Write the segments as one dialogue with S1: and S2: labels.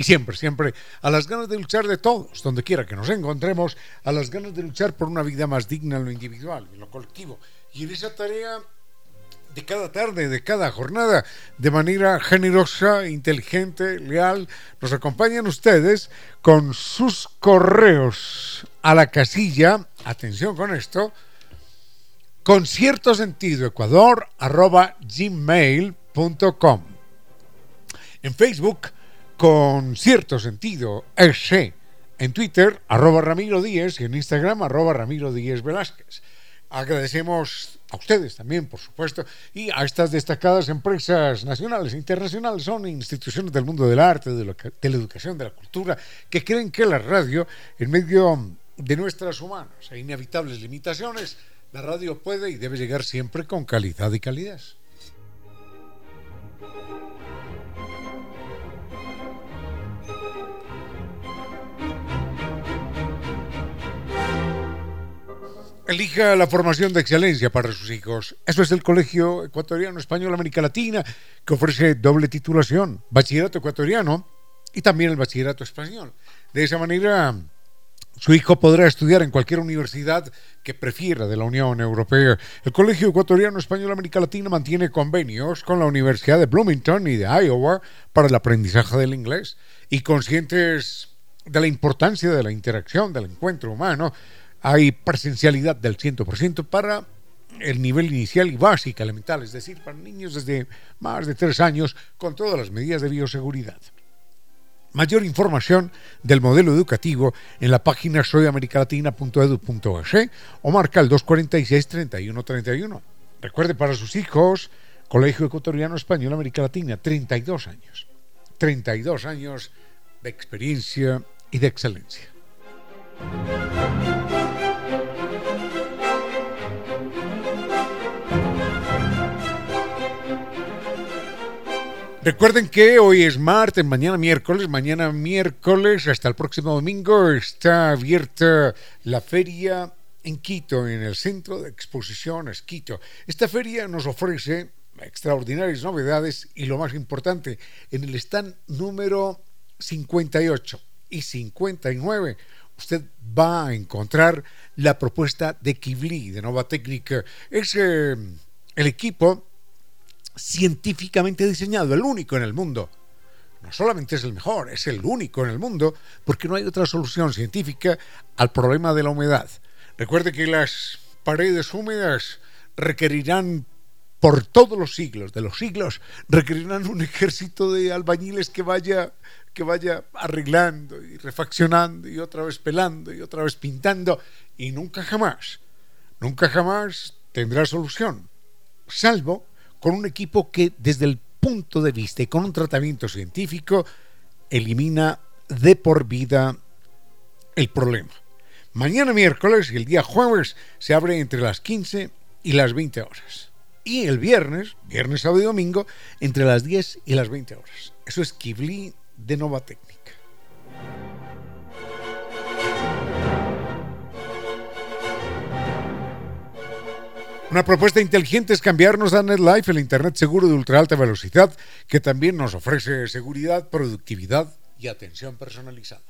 S1: y siempre, siempre a las ganas de luchar de todos, donde quiera que nos encontremos, a las ganas de luchar por una vida más digna en lo individual, en lo colectivo. Y en esa tarea de cada tarde, de cada jornada, de manera generosa, inteligente, leal, nos acompañan ustedes con sus correos a la casilla, atención con esto, con cierto sentido ecuador arroba gmail.com. En Facebook, con cierto sentido, ese. En Twitter, arroba Ramiro Díez y en Instagram, arroba Ramiro Díez Velázquez. Agradecemos a ustedes también, por supuesto, y a estas destacadas empresas nacionales e internacionales, son instituciones del mundo del arte, de, de la educación, de la cultura, que creen que la radio, en medio de nuestras humanas e inevitables limitaciones, la radio puede y debe llegar siempre con calidad y calidez. Elija la formación de excelencia para sus hijos. Eso es el Colegio Ecuatoriano Español América Latina, que ofrece doble titulación, bachillerato ecuatoriano y también el bachillerato español. De esa manera, su hijo podrá estudiar en cualquier universidad que prefiera de la Unión Europea. El Colegio Ecuatoriano Español América Latina mantiene convenios con la Universidad de Bloomington y de Iowa para el aprendizaje del inglés. Y conscientes de la importancia de la interacción, del encuentro humano, hay presencialidad del 100% para el nivel inicial y básico, elemental, es decir, para niños desde más de tres años con todas las medidas de bioseguridad. Mayor información del modelo educativo en la página soyamericalatina.edu.es o marca el 246-3131. Recuerde para sus hijos, Colegio Ecuatoriano Español América Latina, 32 años. 32 años de experiencia y de excelencia. Recuerden que hoy es martes, mañana miércoles, mañana miércoles hasta el próximo domingo está abierta la feria en Quito, en el Centro de Exposiciones Quito. Esta feria nos ofrece extraordinarias novedades y lo más importante, en el stand número 58 y 59 usted va a encontrar la propuesta de Kibli, de Nova Técnica. Es eh, el equipo científicamente diseñado, el único en el mundo. No solamente es el mejor, es el único en el mundo, porque no hay otra solución científica al problema de la humedad. Recuerde que las paredes húmedas requerirán por todos los siglos, de los siglos, requerirán un ejército de albañiles que vaya que vaya arreglando y refaccionando y otra vez pelando y otra vez pintando y nunca jamás, nunca jamás tendrá solución, salvo con un equipo que desde el punto de vista y con un tratamiento científico elimina de por vida el problema. Mañana miércoles y el día jueves se abre entre las 15 y las 20 horas. Y el viernes, viernes, sábado y domingo, entre las 10 y las 20 horas. Eso es Kibli de Nova Técnica. Una propuesta inteligente es cambiarnos a NetLife, el Internet seguro de ultra alta velocidad, que también nos ofrece seguridad, productividad y atención personalizada.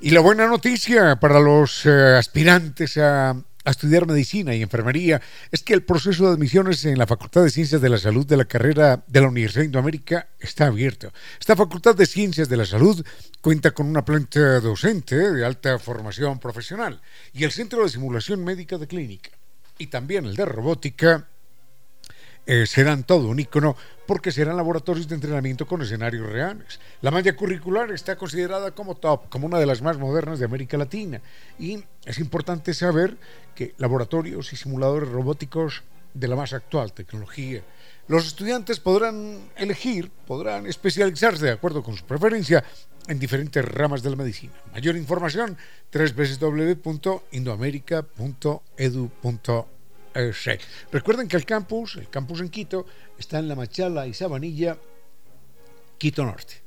S1: Y la buena noticia para los eh, aspirantes a a estudiar medicina y enfermería es que el proceso de admisiones en la Facultad de Ciencias de la Salud de la carrera de la Universidad de Indoamérica está abierto. Esta Facultad de Ciencias de la Salud cuenta con una planta docente de alta formación profesional y el Centro de Simulación Médica de Clínica y también el de Robótica eh, serán todo un ícono porque serán laboratorios de entrenamiento con escenarios reales. La malla curricular está considerada como top, como una de las más modernas de América Latina y es importante saber que laboratorios y simuladores robóticos de la más actual tecnología. Los estudiantes podrán elegir, podrán especializarse de acuerdo con su preferencia en diferentes ramas de la medicina. Mayor información, www.indoamerica.edu.es. Recuerden que el campus, el campus en Quito, está en La Machala y Sabanilla, Quito Norte.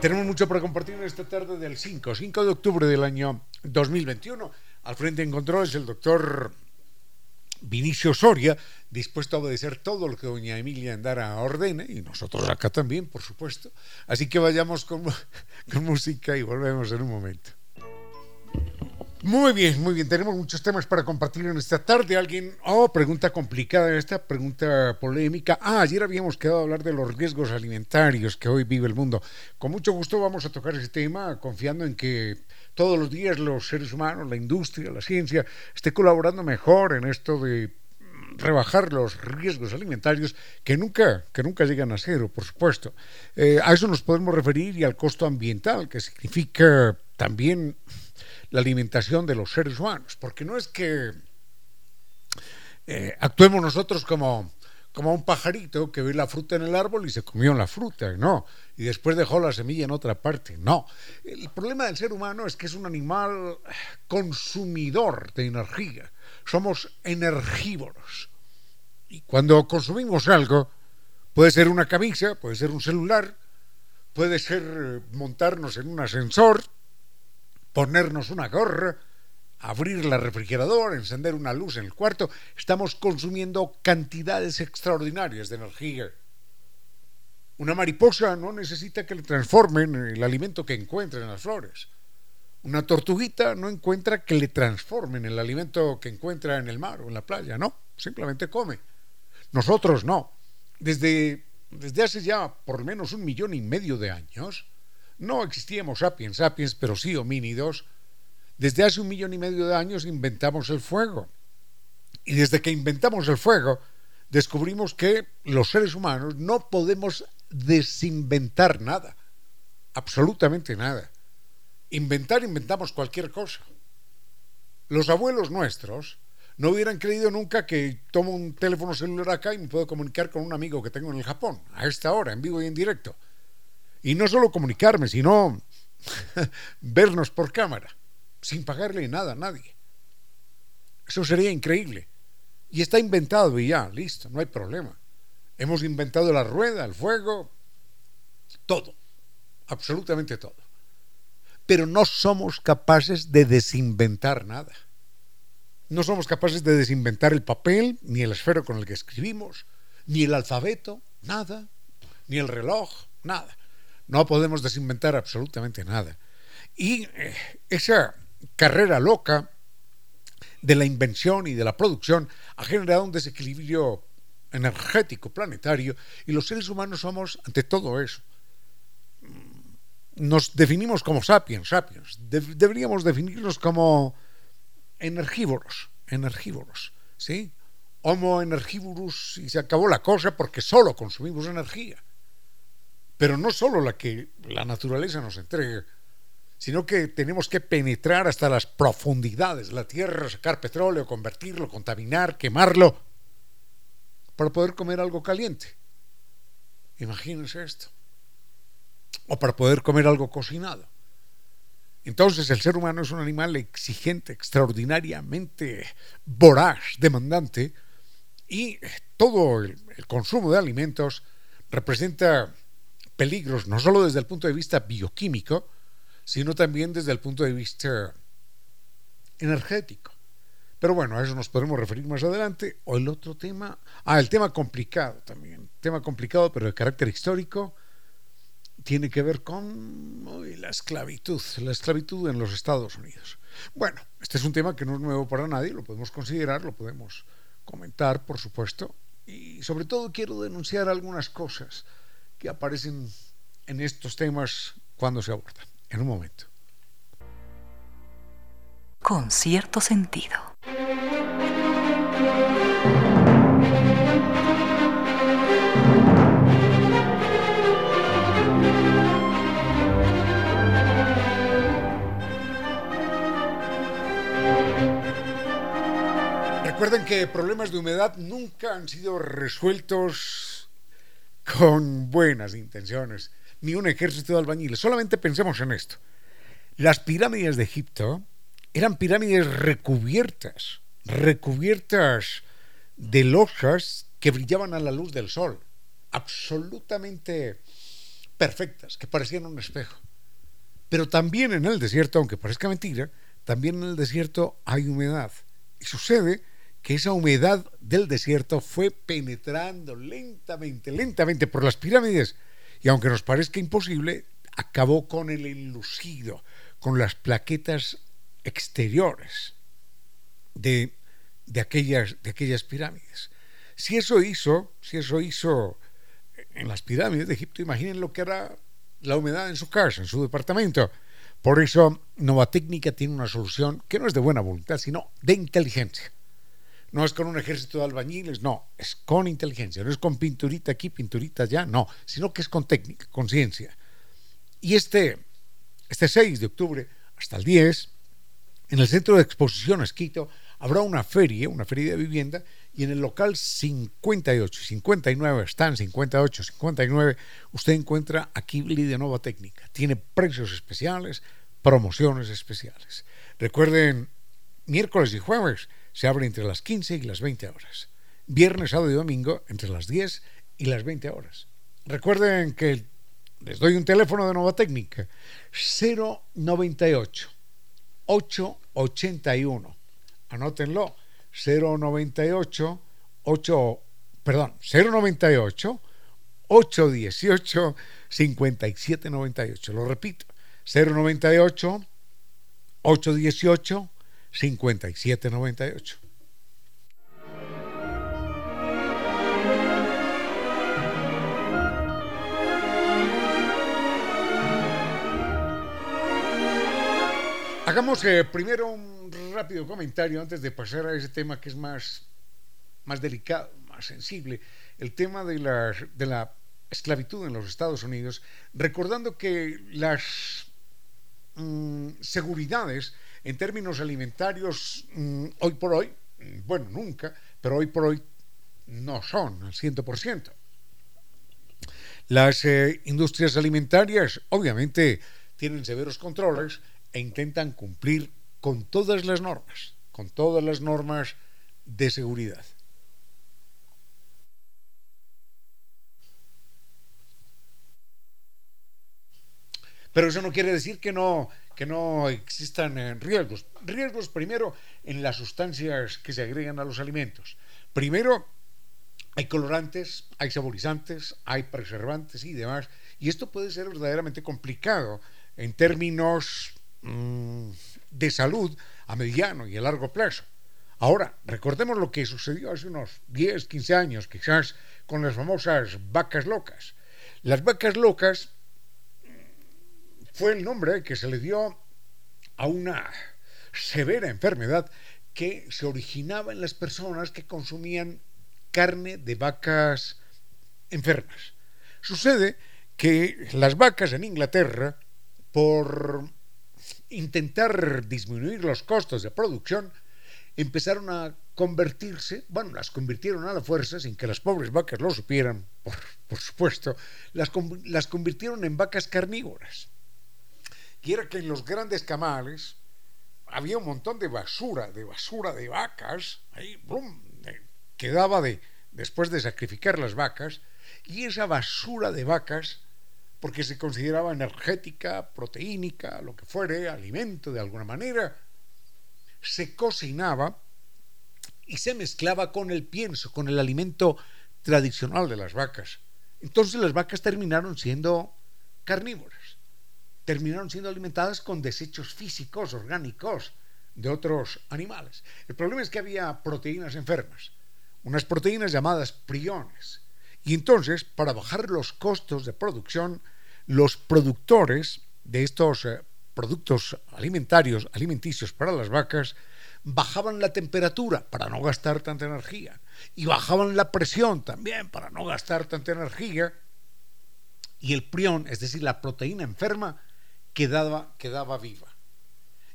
S1: Tenemos mucho para compartir en esta tarde del 5, 5 de octubre del año 2021. Al frente en controles el doctor Vinicio Soria, dispuesto a obedecer todo lo que doña Emilia Andara ordene, y nosotros acá también, por supuesto. Así que vayamos con, con música y volvemos en un momento. Muy bien, muy bien. Tenemos muchos temas para compartir en esta tarde. Alguien, oh, pregunta complicada esta, pregunta polémica. Ah, ayer habíamos quedado a hablar de los riesgos alimentarios que hoy vive el mundo. Con mucho gusto vamos a tocar ese tema, confiando en que todos los días los seres humanos, la industria, la ciencia, esté colaborando mejor en esto de rebajar los riesgos alimentarios que nunca, que nunca llegan a cero, por supuesto. Eh, a eso nos podemos referir y al costo ambiental, que significa también la alimentación de los seres humanos, porque no es que eh, actuemos nosotros como, como un pajarito que ve la fruta en el árbol y se comió la fruta, no, y después dejó la semilla en otra parte, no. El problema del ser humano es que es un animal consumidor de energía, somos energívoros. Y cuando consumimos algo, puede ser una camisa, puede ser un celular, puede ser montarnos en un ascensor, ponernos una gorra, abrir la refrigeradora, encender una luz en el cuarto, estamos consumiendo cantidades extraordinarias de energía. Una mariposa no necesita que le transformen el alimento que encuentra en las flores. Una tortuguita no encuentra que le transformen el alimento que encuentra en el mar o en la playa, no, simplemente come. Nosotros no. Desde, desde hace ya por lo menos un millón y medio de años, no existíamos sapiens sapiens, pero sí homínidos. Desde hace un millón y medio de años inventamos el fuego. Y desde que inventamos el fuego, descubrimos que los seres humanos no podemos desinventar nada. Absolutamente nada. Inventar, inventamos cualquier cosa. Los abuelos nuestros no hubieran creído nunca que tomo un teléfono celular acá y me puedo comunicar con un amigo que tengo en el Japón, a esta hora, en vivo y en directo. Y no solo comunicarme, sino vernos por cámara, sin pagarle nada a nadie. Eso sería increíble. Y está inventado y ya, listo, no hay problema. Hemos inventado la rueda, el fuego, todo, absolutamente todo. Pero no somos capaces de desinventar nada. No somos capaces de desinventar el papel, ni el esfero con el que escribimos, ni el alfabeto, nada, ni el reloj, nada. No podemos desinventar absolutamente nada. Y eh, esa carrera loca de la invención y de la producción ha generado un desequilibrio energético planetario y los seres humanos somos ante todo eso. Nos definimos como sapiens, sapiens. deberíamos definirnos como energívoros, energívoros, ¿sí? Homo energivorus y se acabó la cosa porque solo consumimos energía pero no solo la que la naturaleza nos entrega, sino que tenemos que penetrar hasta las profundidades de la tierra, sacar petróleo, convertirlo, contaminar, quemarlo, para poder comer algo caliente. Imagínense esto. O para poder comer algo cocinado. Entonces el ser humano es un animal exigente, extraordinariamente voraz, demandante, y todo el consumo de alimentos representa peligros, no solo desde el punto de vista bioquímico, sino también desde el punto de vista energético. Pero bueno, a eso nos podremos referir más adelante. O el otro tema, ah, el tema complicado también, tema complicado pero de carácter histórico, tiene que ver con la esclavitud, la esclavitud en los Estados Unidos. Bueno, este es un tema que no es nuevo para nadie, lo podemos considerar, lo podemos comentar, por supuesto, y sobre todo quiero denunciar algunas cosas que aparecen en estos temas cuando se abordan en un momento.
S2: Con cierto sentido.
S1: Recuerden que problemas de humedad nunca han sido resueltos con buenas intenciones ni un ejército de albañiles. Solamente pensemos en esto. Las pirámides de Egipto eran pirámides recubiertas, recubiertas de lojas que brillaban a la luz del sol, absolutamente perfectas, que parecían un espejo. Pero también en el desierto, aunque parezca mentira, también en el desierto hay humedad. Y sucede que esa humedad del desierto fue penetrando lentamente, lentamente por las pirámides y aunque nos parezca imposible, acabó con el enlucido, con las plaquetas exteriores de, de, aquellas, de aquellas pirámides. Si eso hizo, si eso hizo en las pirámides de Egipto, imaginen lo que hará la humedad en su casa, en su departamento. Por eso, Nova Técnica tiene una solución que no es de buena voluntad, sino de inteligencia. No es con un ejército de albañiles, no, es con inteligencia, no es con pinturita aquí, pinturita allá, no, sino que es con técnica, con ciencia. Y este, este 6 de octubre hasta el 10, en el Centro de Exposiciones Quito, habrá una feria, una feria de vivienda, y en el local 58 y 59, están 58, 59, usted encuentra aquí de Nova Técnica. Tiene precios especiales, promociones especiales. Recuerden, miércoles y jueves se abre entre las 15 y las 20 horas. Viernes, sábado y domingo entre las 10 y las 20 horas. Recuerden que les doy un teléfono de Nueva Técnica 098 881. Anótenlo 098 8 perdón, 098 818 5798. Lo repito, 098 818 5798. Hagamos eh, primero un rápido comentario antes de pasar a ese tema que es más, más delicado, más sensible, el tema de la, de la esclavitud en los Estados Unidos, recordando que las mm, seguridades en términos alimentarios, mm, hoy por hoy, mm, bueno, nunca, pero hoy por hoy no son al 100%. Las eh, industrias alimentarias obviamente tienen severos controles e intentan cumplir con todas las normas, con todas las normas de seguridad. Pero eso no quiere decir que no, que no existan eh, riesgos. Riesgos primero en las sustancias que se agregan a los alimentos. Primero, hay colorantes, hay saborizantes, hay preservantes y demás. Y esto puede ser verdaderamente complicado en términos mm, de salud a mediano y a largo plazo. Ahora, recordemos lo que sucedió hace unos 10, 15 años, quizás con las famosas vacas locas. Las vacas locas fue el nombre que se le dio a una severa enfermedad que se originaba en las personas que consumían carne de vacas enfermas. Sucede que las vacas en Inglaterra, por intentar disminuir los costos de producción, empezaron a convertirse, bueno, las convirtieron a la fuerza, sin que las pobres vacas lo supieran, por, supuesto, las, las convirtieron en vacas carnívoras y era que en los grandes camales había un montón de basura, de basura de vacas, ahí, ¡brum! quedaba de, después de sacrificar las vacas, y esa basura de vacas, porque se consideraba energética, proteínica, lo que fuere, alimento de alguna manera, se cocinaba y se mezclaba con el pienso, con el alimento tradicional de las vacas. Entonces las vacas terminaron siendo carnívoras terminaron siendo alimentadas con desechos físicos, orgánicos de otros animales. El problema es que había proteínas enfermas, unas proteínas llamadas priones. Y entonces, para bajar los costos de producción, los productores de estos eh, productos alimentarios, alimenticios para las vacas, bajaban la temperatura para no gastar tanta energía y bajaban la presión también para no gastar tanta energía y el prión, es decir, la proteína enferma, quedaba, quedaba viva.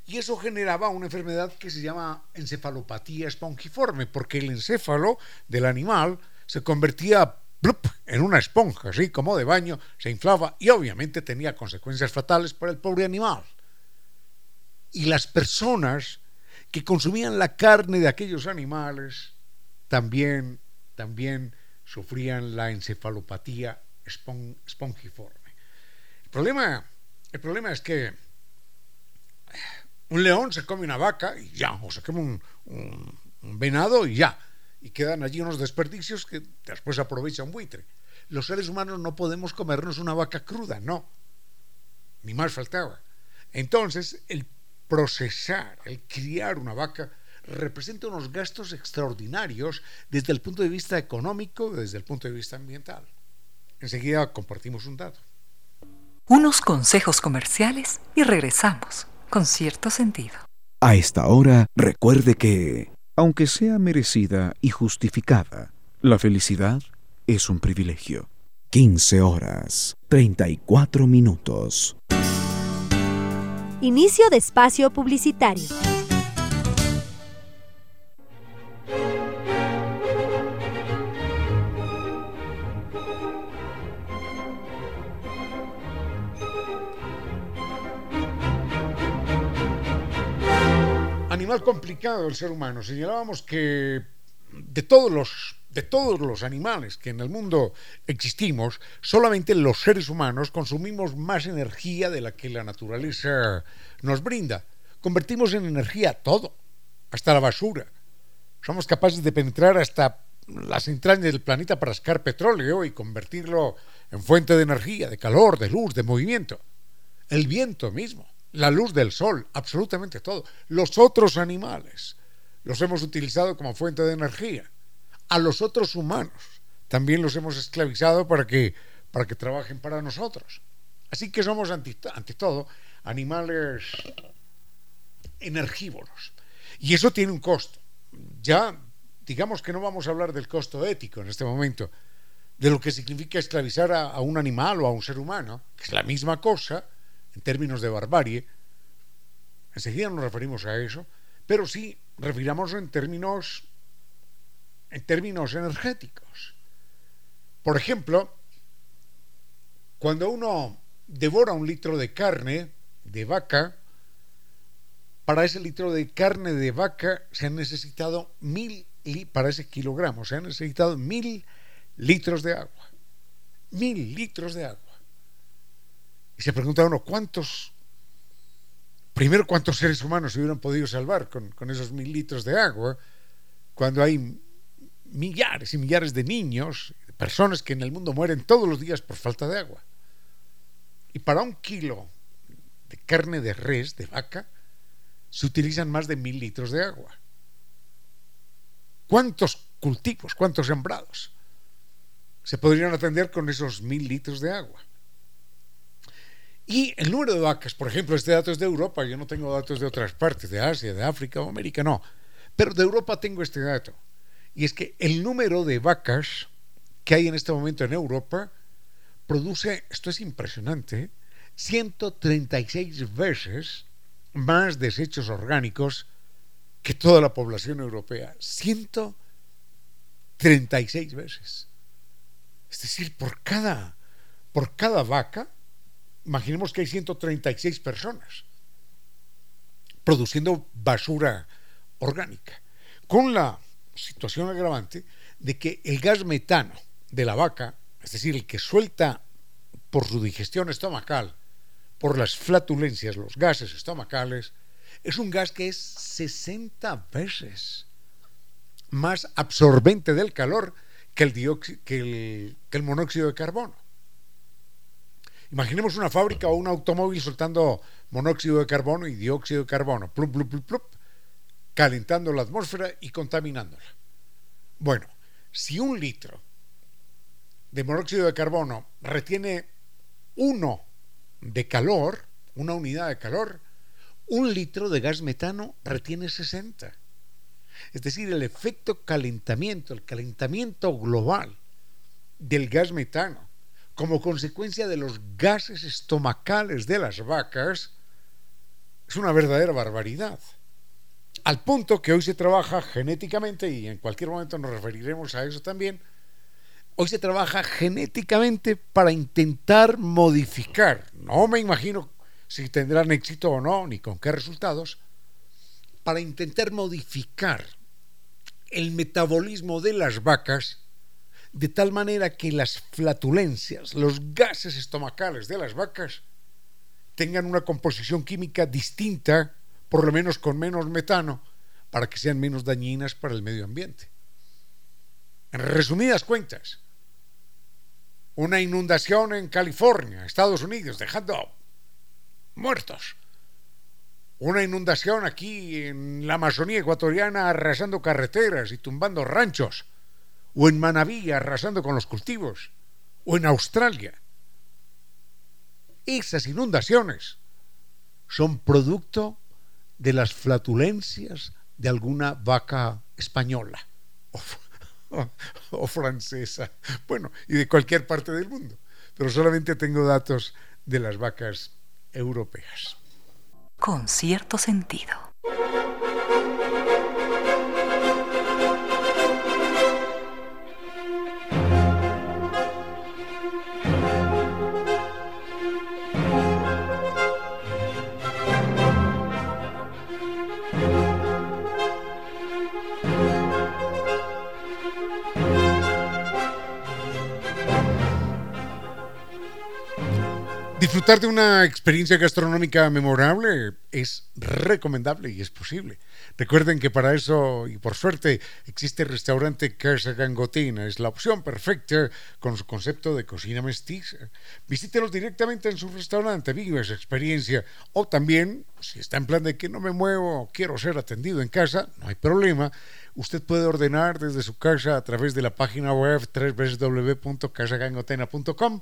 S1: Y eso generaba una enfermedad que se llama encefalopatía espongiforme, porque el encéfalo del animal se convertía en una esponja, así como de baño, se inflaba y obviamente tenía consecuencias fatales para el pobre animal. Y las personas que consumían la carne de aquellos animales también, también sufrían la encefalopatía espongiforme. El problema, el problema es que un león se come una vaca y ya, o se come un venado y ya y quedan allí unos desperdicios que después aprovecha un buitre. Los seres humanos no podemos comernos una vaca cruda, no. Ni más faltaba. Entonces, el procesar, el criar una vaca, representa unos gastos extraordinarios desde el punto de vista económico, desde el punto de vista ambiental. Enseguida compartimos un dato.
S2: Unos consejos comerciales y regresamos con cierto sentido.
S3: A esta hora, recuerde que aunque sea merecida y justificada. La felicidad es un privilegio. 15 horas, 34 minutos.
S4: Inicio de espacio publicitario.
S1: Complicado el ser humano. Señalábamos que de todos los de todos los animales que en el mundo existimos, solamente los seres humanos consumimos más energía de la que la naturaleza nos brinda. Convertimos en energía todo, hasta la basura. Somos capaces de penetrar hasta las entrañas del planeta para sacar petróleo y convertirlo en fuente de energía, de calor, de luz, de movimiento. El viento mismo la luz del sol, absolutamente todo. Los otros animales los hemos utilizado como fuente de energía. A los otros humanos también los hemos esclavizado para que, para que trabajen para nosotros. Así que somos ante, todo animales energívoros. Y eso tiene un costo. Ya digamos que no vamos a hablar del costo ético en este momento, de lo que significa esclavizar a, un animal o a un ser humano, que es la misma cosa, en términos de barbarie, enseguida nos referimos a eso, pero sí refiramos en términos, en términos energéticos. Por ejemplo, cuando uno devora un litro de carne de vaca, para ese litro de carne de vaca se han necesitado mil, para ese kilogramo, se han necesitado mil litros de agua. Mil litros de agua. Y se pregunta uno, ¿cuántos? Primero, ¿cuántos seres humanos se hubieran podido salvar con, con esos mil litros de agua? Cuando hay millares y millares de niños, personas que en el mundo mueren todos los días por falta de agua. Y para un kilo de carne de res, de vaca, se utilizan más de mil litros de agua. ¿Cuántos cultivos, cuántos sembrados se podrían atender con esos mil litros de agua? Y el número de vacas, por ejemplo, este dato es de Europa, yo no tengo datos de otras partes, de Asia, de África o América, no. Pero de Europa tengo este dato. Y es que el número de vacas que hay en este momento en Europa produce, esto es impresionante, 136 veces más desechos orgánicos que toda la población europea. 136 veces. Es decir, por cada, por cada vaca imaginemos que hay 136 personas produciendo basura orgánica, con la situación agravante de que el gas metano de la vaca, es decir, el que suelta por su digestión estomacal, por las flatulencias, los gases estomacales, es un gas que es 60 veces más absorbente del calor que el, el, que el monóxido de carbono. Imaginemos una fábrica o un automóvil soltando monóxido de carbono y dióxido de carbono, plup, plup, plup, plup, calentando la atmósfera y contaminándola. Bueno, si un litro de monóxido de carbono retiene uno de calor, una unidad de calor, un litro de gas metano retiene 60. Es decir, el efecto calentamiento, el calentamiento global del gas metano como consecuencia de los gases estomacales de las vacas, es una verdadera barbaridad. Al punto que hoy se trabaja genéticamente, y en cualquier momento nos referiremos a eso también, hoy se trabaja genéticamente para intentar modificar, no me imagino si tendrán éxito o no, ni con qué resultados, para intentar modificar el metabolismo de las vacas de tal manera que las flatulencias, los gases estomacales de las vacas, tengan una composición química distinta, por lo menos con menos metano, para que sean menos dañinas para el medio ambiente. En resumidas cuentas, una inundación en California, Estados Unidos, dejando muertos. Una inundación aquí en la Amazonía ecuatoriana arrasando carreteras y tumbando ranchos. O en Manabí arrasando con los cultivos. O en Australia. Esas inundaciones son producto de las flatulencias de alguna vaca española o, francesa, bueno, y de cualquier parte del mundo. Pero solamente tengo datos de las vacas europeas.
S2: Con cierto sentido.
S1: Disfrutar de una experiencia gastronómica memorable es recomendable y es posible. Recuerden que para eso, y por suerte, existe el restaurante Casa Gangotina. Es la opción perfecta con su concepto de cocina mestiza. Visítelos directamente en su restaurante, vive esa experiencia. O también, si está en plan de que no me muevo, quiero ser atendido en casa, no hay problema. Usted puede ordenar desde su casa a través de la página web www.casagangotena.com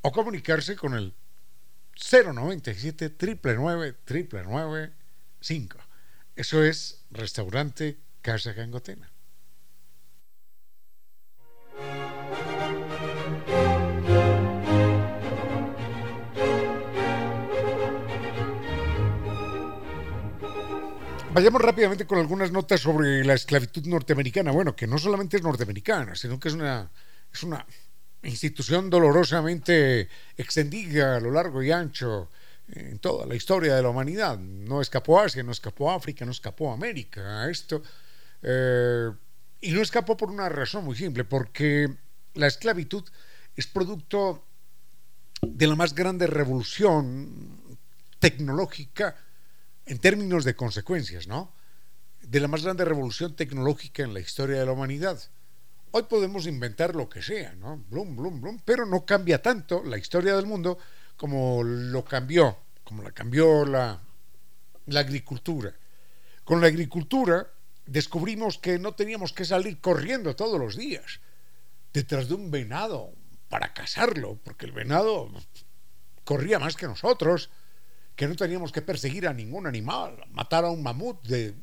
S1: o comunicarse con el 097 triple 5. Eso es restaurante Casa Gangotena. Vayamos rápidamente con algunas notas sobre la esclavitud norteamericana. Bueno, que no solamente es norteamericana, sino que es una, es una institución dolorosamente extendida a lo largo y ancho en toda la historia de la humanidad. No escapó Asia, no escapó África, no escapó América, esto. Eh, y no escapó por una razón muy simple, porque la esclavitud es producto de la más grande revolución tecnológica en términos de consecuencias, ¿no? De la más grande revolución tecnológica en la historia de la humanidad. Hoy podemos inventar lo que sea, ¿no? Blum, blum, blum, pero no cambia tanto la historia del mundo como lo cambió, como la cambió la, la agricultura. Con la agricultura descubrimos que no teníamos que salir corriendo todos los días detrás de un venado para cazarlo, porque el venado corría más que nosotros, que no teníamos que perseguir a ningún animal, matar a un mamut de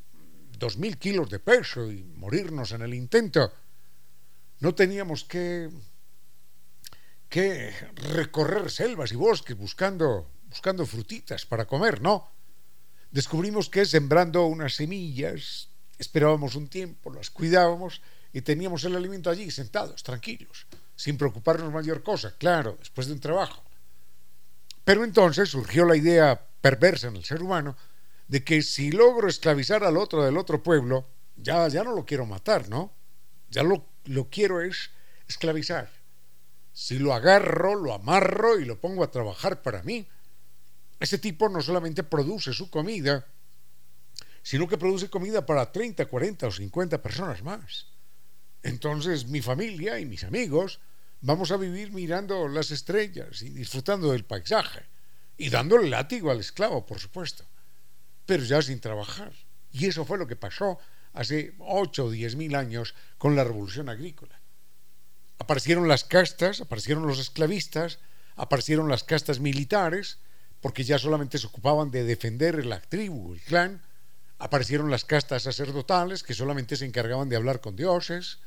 S1: dos mil kilos de peso y morirnos en el intento no teníamos que, que recorrer selvas y bosques buscando, buscando frutitas para comer, no. Descubrimos que sembrando unas semillas, esperábamos un tiempo, las cuidábamos y teníamos el alimento allí sentados, tranquilos, sin preocuparnos mayor cosa, claro, después de un trabajo. Pero entonces surgió la idea perversa en el ser humano de que si logro esclavizar al otro del otro pueblo, ya, ya no lo quiero matar, ¿no? Ya lo lo quiero es esclavizar. Si lo agarro, lo amarro y lo pongo a trabajar para mí, ese tipo no solamente produce su comida, sino que produce comida para 30, 40 o 50 personas más. Entonces mi familia y mis amigos vamos a vivir mirando las estrellas y disfrutando del paisaje y dándole látigo al esclavo, por supuesto, pero ya sin trabajar. Y eso fue lo que pasó hace 8 o 10 mil años con la revolución agrícola. Aparecieron las castas, aparecieron los esclavistas, aparecieron las castas militares, porque ya solamente se ocupaban de defender la tribu, el clan, aparecieron las castas sacerdotales, que solamente se encargaban de hablar con dioses,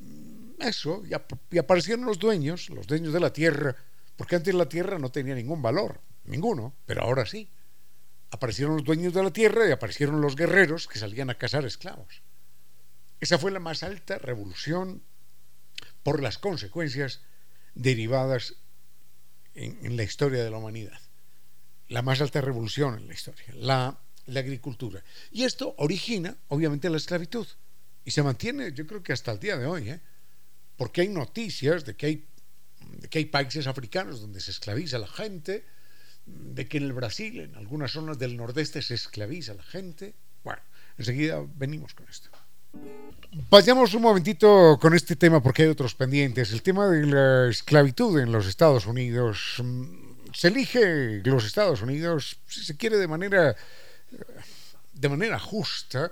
S1: mm, eso, y, aparecieron los dueños, los dueños de la tierra, porque antes la tierra no tenía ningún valor, ninguno, pero ahora sí. Aparecieron los dueños de la tierra y aparecieron los guerreros que salían a cazar esclavos. Esa fue la más alta revolución por las consecuencias derivadas en, la historia de la humanidad. La más alta revolución en la historia, la, agricultura. Y esto origina, obviamente, la esclavitud. Y se mantiene, yo creo que hasta el día de hoy, ¿eh? porque hay noticias de que hay, de que hay países africanos donde se esclaviza la gente, de que en el Brasil, en algunas zonas del nordeste, se esclaviza a la gente. Bueno, enseguida venimos con esto. Vayamos un momentito con este tema porque hay otros pendientes. El tema de la esclavitud en los Estados Unidos. Mm, se elige los Estados Unidos, si se quiere, de manera, de manera justa,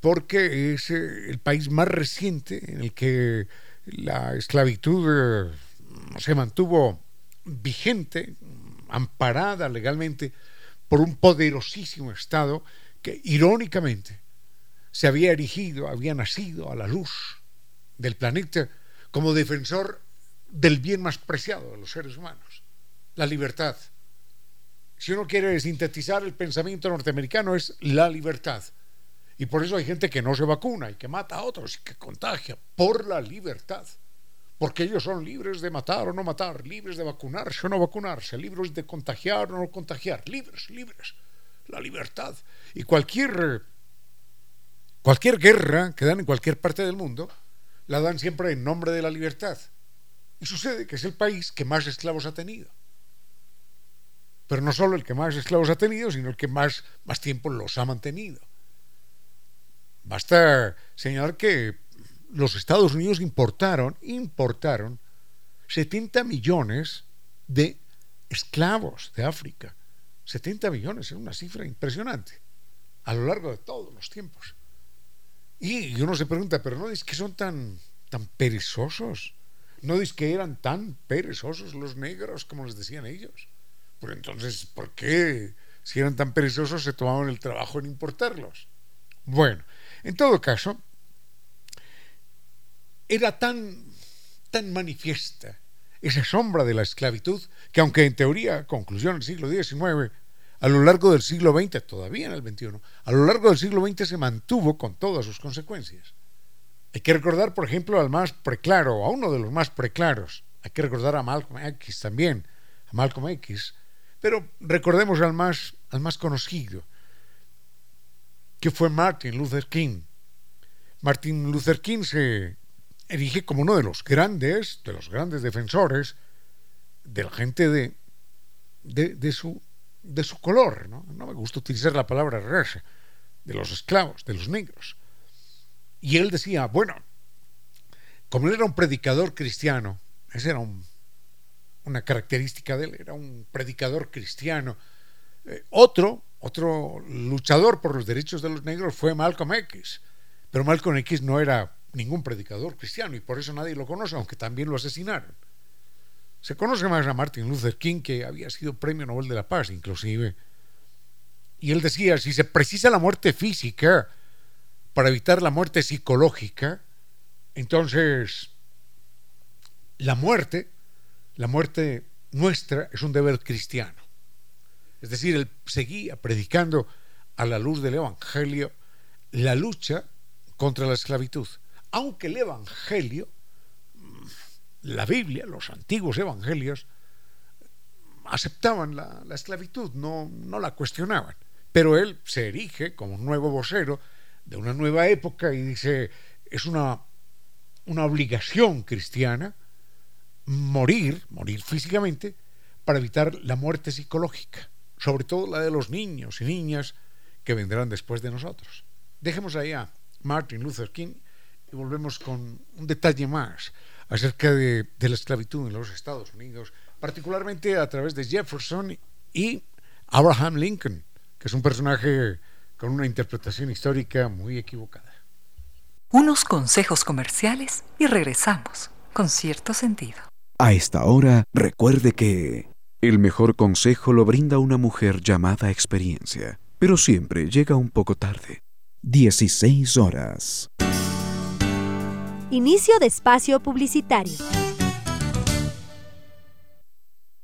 S1: porque es eh, el país más reciente en el que la esclavitud eh, se mantuvo vigente, amparada legalmente por un poderosísimo Estado que irónicamente se había erigido, había nacido a la luz del planeta como defensor del bien más preciado de los seres humanos, la libertad. Si uno quiere sintetizar el pensamiento norteamericano es la libertad. Y por eso hay gente que no se vacuna y que mata a otros y que contagia por la libertad. Porque ellos son libres de matar o no matar, libres de vacunarse o no vacunarse, libres de contagiar o no contagiar, libres, libres. La libertad. Y cualquier Cualquier guerra que dan en cualquier parte del mundo, la dan siempre en nombre de la libertad. Y sucede que es el país que más esclavos ha tenido. Pero no solo el que más esclavos ha tenido, sino el que más, más tiempo los ha mantenido. Basta señalar que los Estados Unidos importaron, importaron 70 millones de esclavos de África. 70 millones, es una cifra impresionante, a lo largo de todos los tiempos. Y uno se pregunta, pero no es que son tan, tan perezosos. No es que eran tan perezosos los negros como les decían ellos. Pues entonces, ¿por qué si eran tan perezosos se tomaban el trabajo en importarlos? Bueno, en todo caso, era tan, tan manifiesta esa sombra de la esclavitud que aunque en teoría, conclusión del siglo XIX, a lo largo del siglo XX, todavía en el XXI, a lo largo del siglo XX se mantuvo con todas sus consecuencias. Hay que recordar, por ejemplo, al más preclaro, a uno de los más preclaros. Hay que recordar a Malcolm X también, a Malcolm X. Pero recordemos al más, al más conocido, que fue Martin Luther King. Martin Luther King se erige como uno de los grandes, de los grandes defensores de la gente de, de, su de su color, ¿no? me gusta utilizar la palabra raza, de los esclavos, de los negros. Y él decía, bueno, como él era un predicador cristiano, esa era una característica de él, era un predicador cristiano. Eh, otro, otro luchador por los derechos de los negros fue Malcolm X, pero Malcolm X no era ningún predicador cristiano y por eso nadie lo conoce, aunque también lo asesinaron. Se conoce más a Martin Luther King, que había sido premio Nobel de la Paz, inclusive. Y él decía, si se precisa la muerte física para evitar la muerte psicológica, entonces la muerte, la muerte nuestra es un deber cristiano. Es decir, él seguía predicando a la luz del Evangelio la lucha contra la esclavitud. Aunque el Evangelio la Biblia, los antiguos evangelios, aceptaban la, esclavitud, no, no la cuestionaban. Pero él se erige como un nuevo vocero de una nueva época y dice, es una, una obligación cristiana morir, morir físicamente, para evitar la muerte psicológica, sobre todo la de los niños y niñas que vendrán después de nosotros. Dejemos ahí a Martin Luther King y volvemos con un detalle más acerca de, la esclavitud en los Estados Unidos, particularmente a través de Jefferson y Abraham Lincoln, que es un personaje con una interpretación histórica muy equivocada.
S2: Unos consejos comerciales y regresamos con cierto sentido.
S3: A esta hora, recuerde que el mejor consejo lo brinda una mujer llamada experiencia, pero siempre llega un poco tarde. 16 horas.
S4: Inicio de espacio publicitario.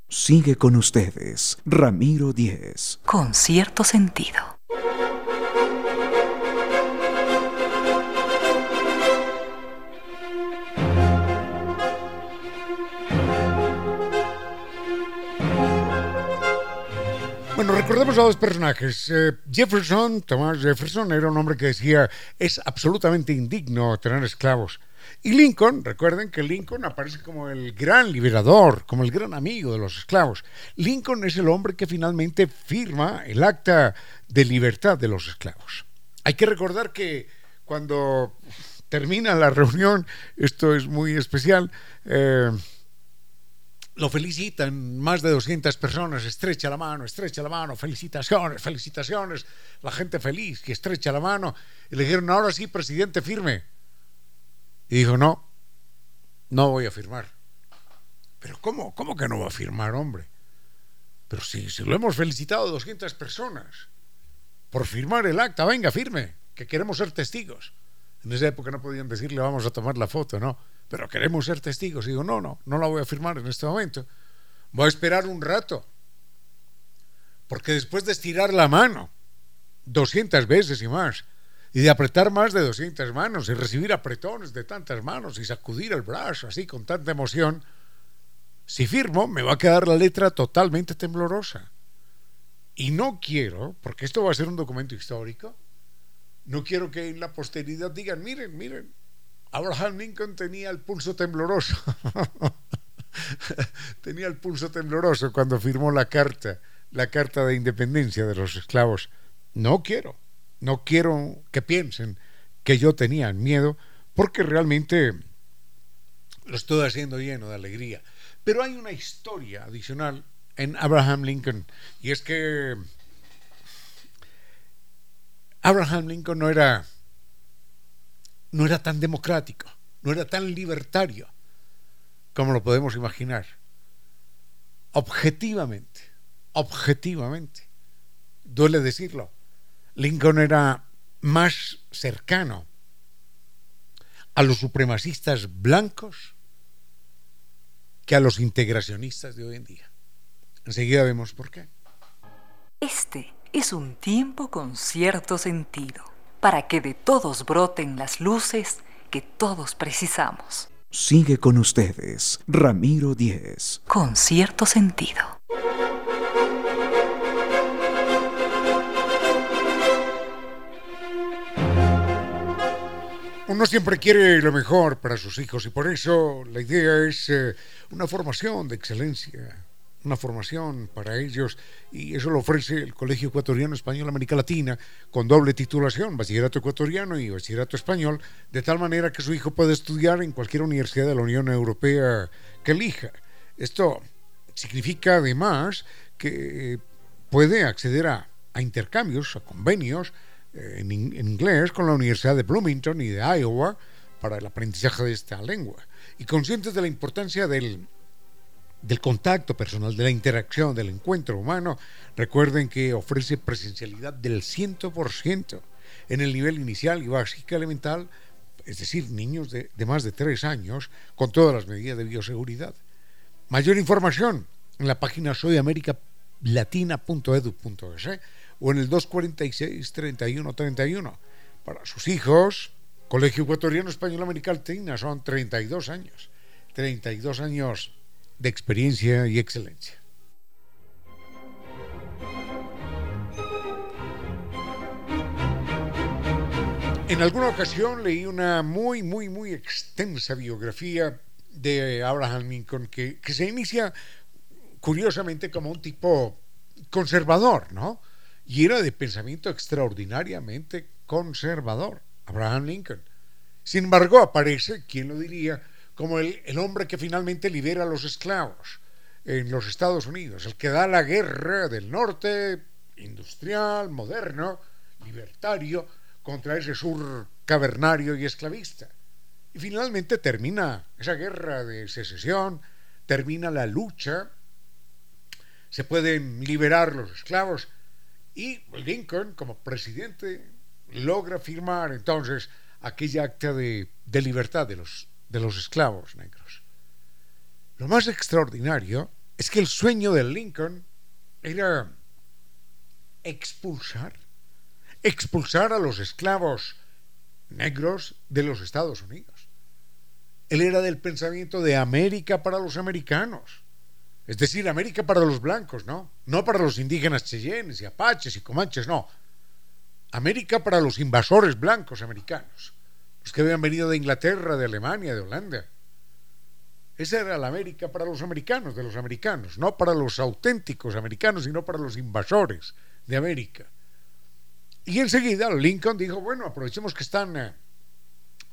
S3: Sigue con ustedes, Ramiro Díez.
S2: Con cierto sentido.
S1: Bueno, recordemos a dos personajes. Eh, Jefferson, Thomas Jefferson, era un hombre que decía es absolutamente indigno tener esclavos. Y Lincoln, recuerden que Lincoln aparece como el gran liberador, como el gran amigo de los esclavos. Lincoln es el hombre que finalmente firma el acta de libertad de los esclavos. Hay que recordar que cuando termina la reunión, esto es muy especial, eh, lo felicitan más de 200 personas, estrecha la mano, estrecha la mano, felicitaciones, felicitaciones, la gente feliz que estrecha la mano. Y le dijeron, ahora sí, presidente, firme. Y dijo, no, no voy a firmar. Pero ¿cómo, cómo que no va a firmar, hombre? Pero si, si lo hemos felicitado 200 personas por firmar el acta, venga, firme, que queremos ser testigos. En esa época no podían decirle, vamos a tomar la foto, ¿no? pero queremos ser testigos. Y digo, no, no, no la voy a firmar en este momento. Voy a esperar un rato. Porque después de estirar la mano 200 veces y más, y de apretar más de 200 manos, y recibir apretones de tantas manos, y sacudir el brazo así con tanta emoción, si firmo me va a quedar la letra totalmente temblorosa. Y no quiero, porque esto va a ser un documento histórico, no quiero que en la posteridad digan, miren, miren, Abraham Lincoln tenía el pulso tembloroso. tenía el pulso tembloroso cuando firmó la carta, la carta de independencia de los esclavos. No quiero, no quiero que piensen que yo tenía miedo, porque realmente lo estoy haciendo lleno de alegría. Pero hay una historia adicional en Abraham Lincoln, y es que Abraham Lincoln no era no era tan democrático, no era tan libertario como lo podemos imaginar. Objetivamente, objetivamente, duele decirlo, Lincoln era más cercano a los supremacistas blancos que a los integracionistas de hoy en día. Enseguida vemos por qué.
S2: Este es un tiempo con cierto sentido para que de todos broten las luces que todos precisamos.
S3: Sigue con ustedes, Ramiro Díez.
S2: Con cierto sentido.
S1: Uno siempre quiere lo mejor para sus hijos y por eso la idea es eh, una formación de excelencia, una formación para ellos y eso lo ofrece el Colegio Ecuatoriano Español América Latina con doble titulación, bachillerato ecuatoriano y bachillerato español, de tal manera que su hijo puede estudiar en cualquier universidad de la Unión Europea que elija. Esto significa además que puede acceder a, intercambios, a convenios en, en inglés con la Universidad de Bloomington y de Iowa para el aprendizaje de esta lengua. Y conscientes de la importancia del del contacto personal, de la interacción, del encuentro humano, recuerden que ofrece presencialidad del 100% en el nivel inicial y básica elemental, es decir, niños de, más de 3 años, con todas las medidas de bioseguridad. Mayor información en la página soyamericalatina.edu.es ¿eh? O en el 246-3131. Para sus hijos, Colegio Ecuatoriano Español Americano son 32 años. 32 años de experiencia y excelencia. En alguna ocasión leí una muy, muy, muy extensa biografía de Abraham Lincoln que, que se inicia curiosamente como un tipo conservador, ¿no? Y era de pensamiento extraordinariamente conservador, Abraham Lincoln. Sin embargo, aparece, ¿quién lo diría?, como el, hombre que finalmente libera a los esclavos en los Estados Unidos, el que da la guerra del norte, industrial, moderno, libertario, contra ese sur cavernario y esclavista. Y finalmente termina esa guerra de secesión, termina la lucha, se pueden liberar los esclavos y Lincoln, como presidente, logra firmar entonces aquella acta de, libertad de los de los esclavos negros. Lo más extraordinario es que el sueño de Lincoln era expulsar, expulsar a los esclavos negros de los Estados Unidos. Él era del pensamiento de América para los americanos. Es decir, América para los blancos, ¿no? No para los indígenas cheyennes y apaches y comanches, no. América para los invasores blancos americanos, los que habían venido de Inglaterra, de Alemania, de Holanda. Esa era la América para los americanos, de los americanos, no para los auténticos americanos, sino para los invasores de América. Y enseguida Lincoln dijo, bueno, aprovechemos que están eh,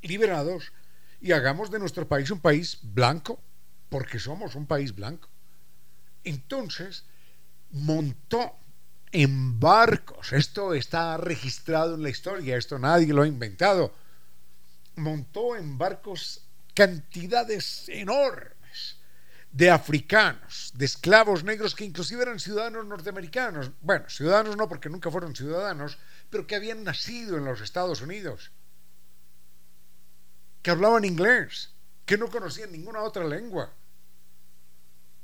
S1: liberados y hagamos de nuestro país un país blanco, porque somos un país blanco. Entonces montó en barcos, esto está registrado en la historia, esto nadie lo ha inventado, montó en barcos cantidades enormes de africanos, de esclavos negros que inclusive eran ciudadanos norteamericanos, bueno, ciudadanos no porque nunca fueron ciudadanos, pero que habían nacido en los Estados Unidos, que hablaban inglés, que no conocían ninguna otra lengua.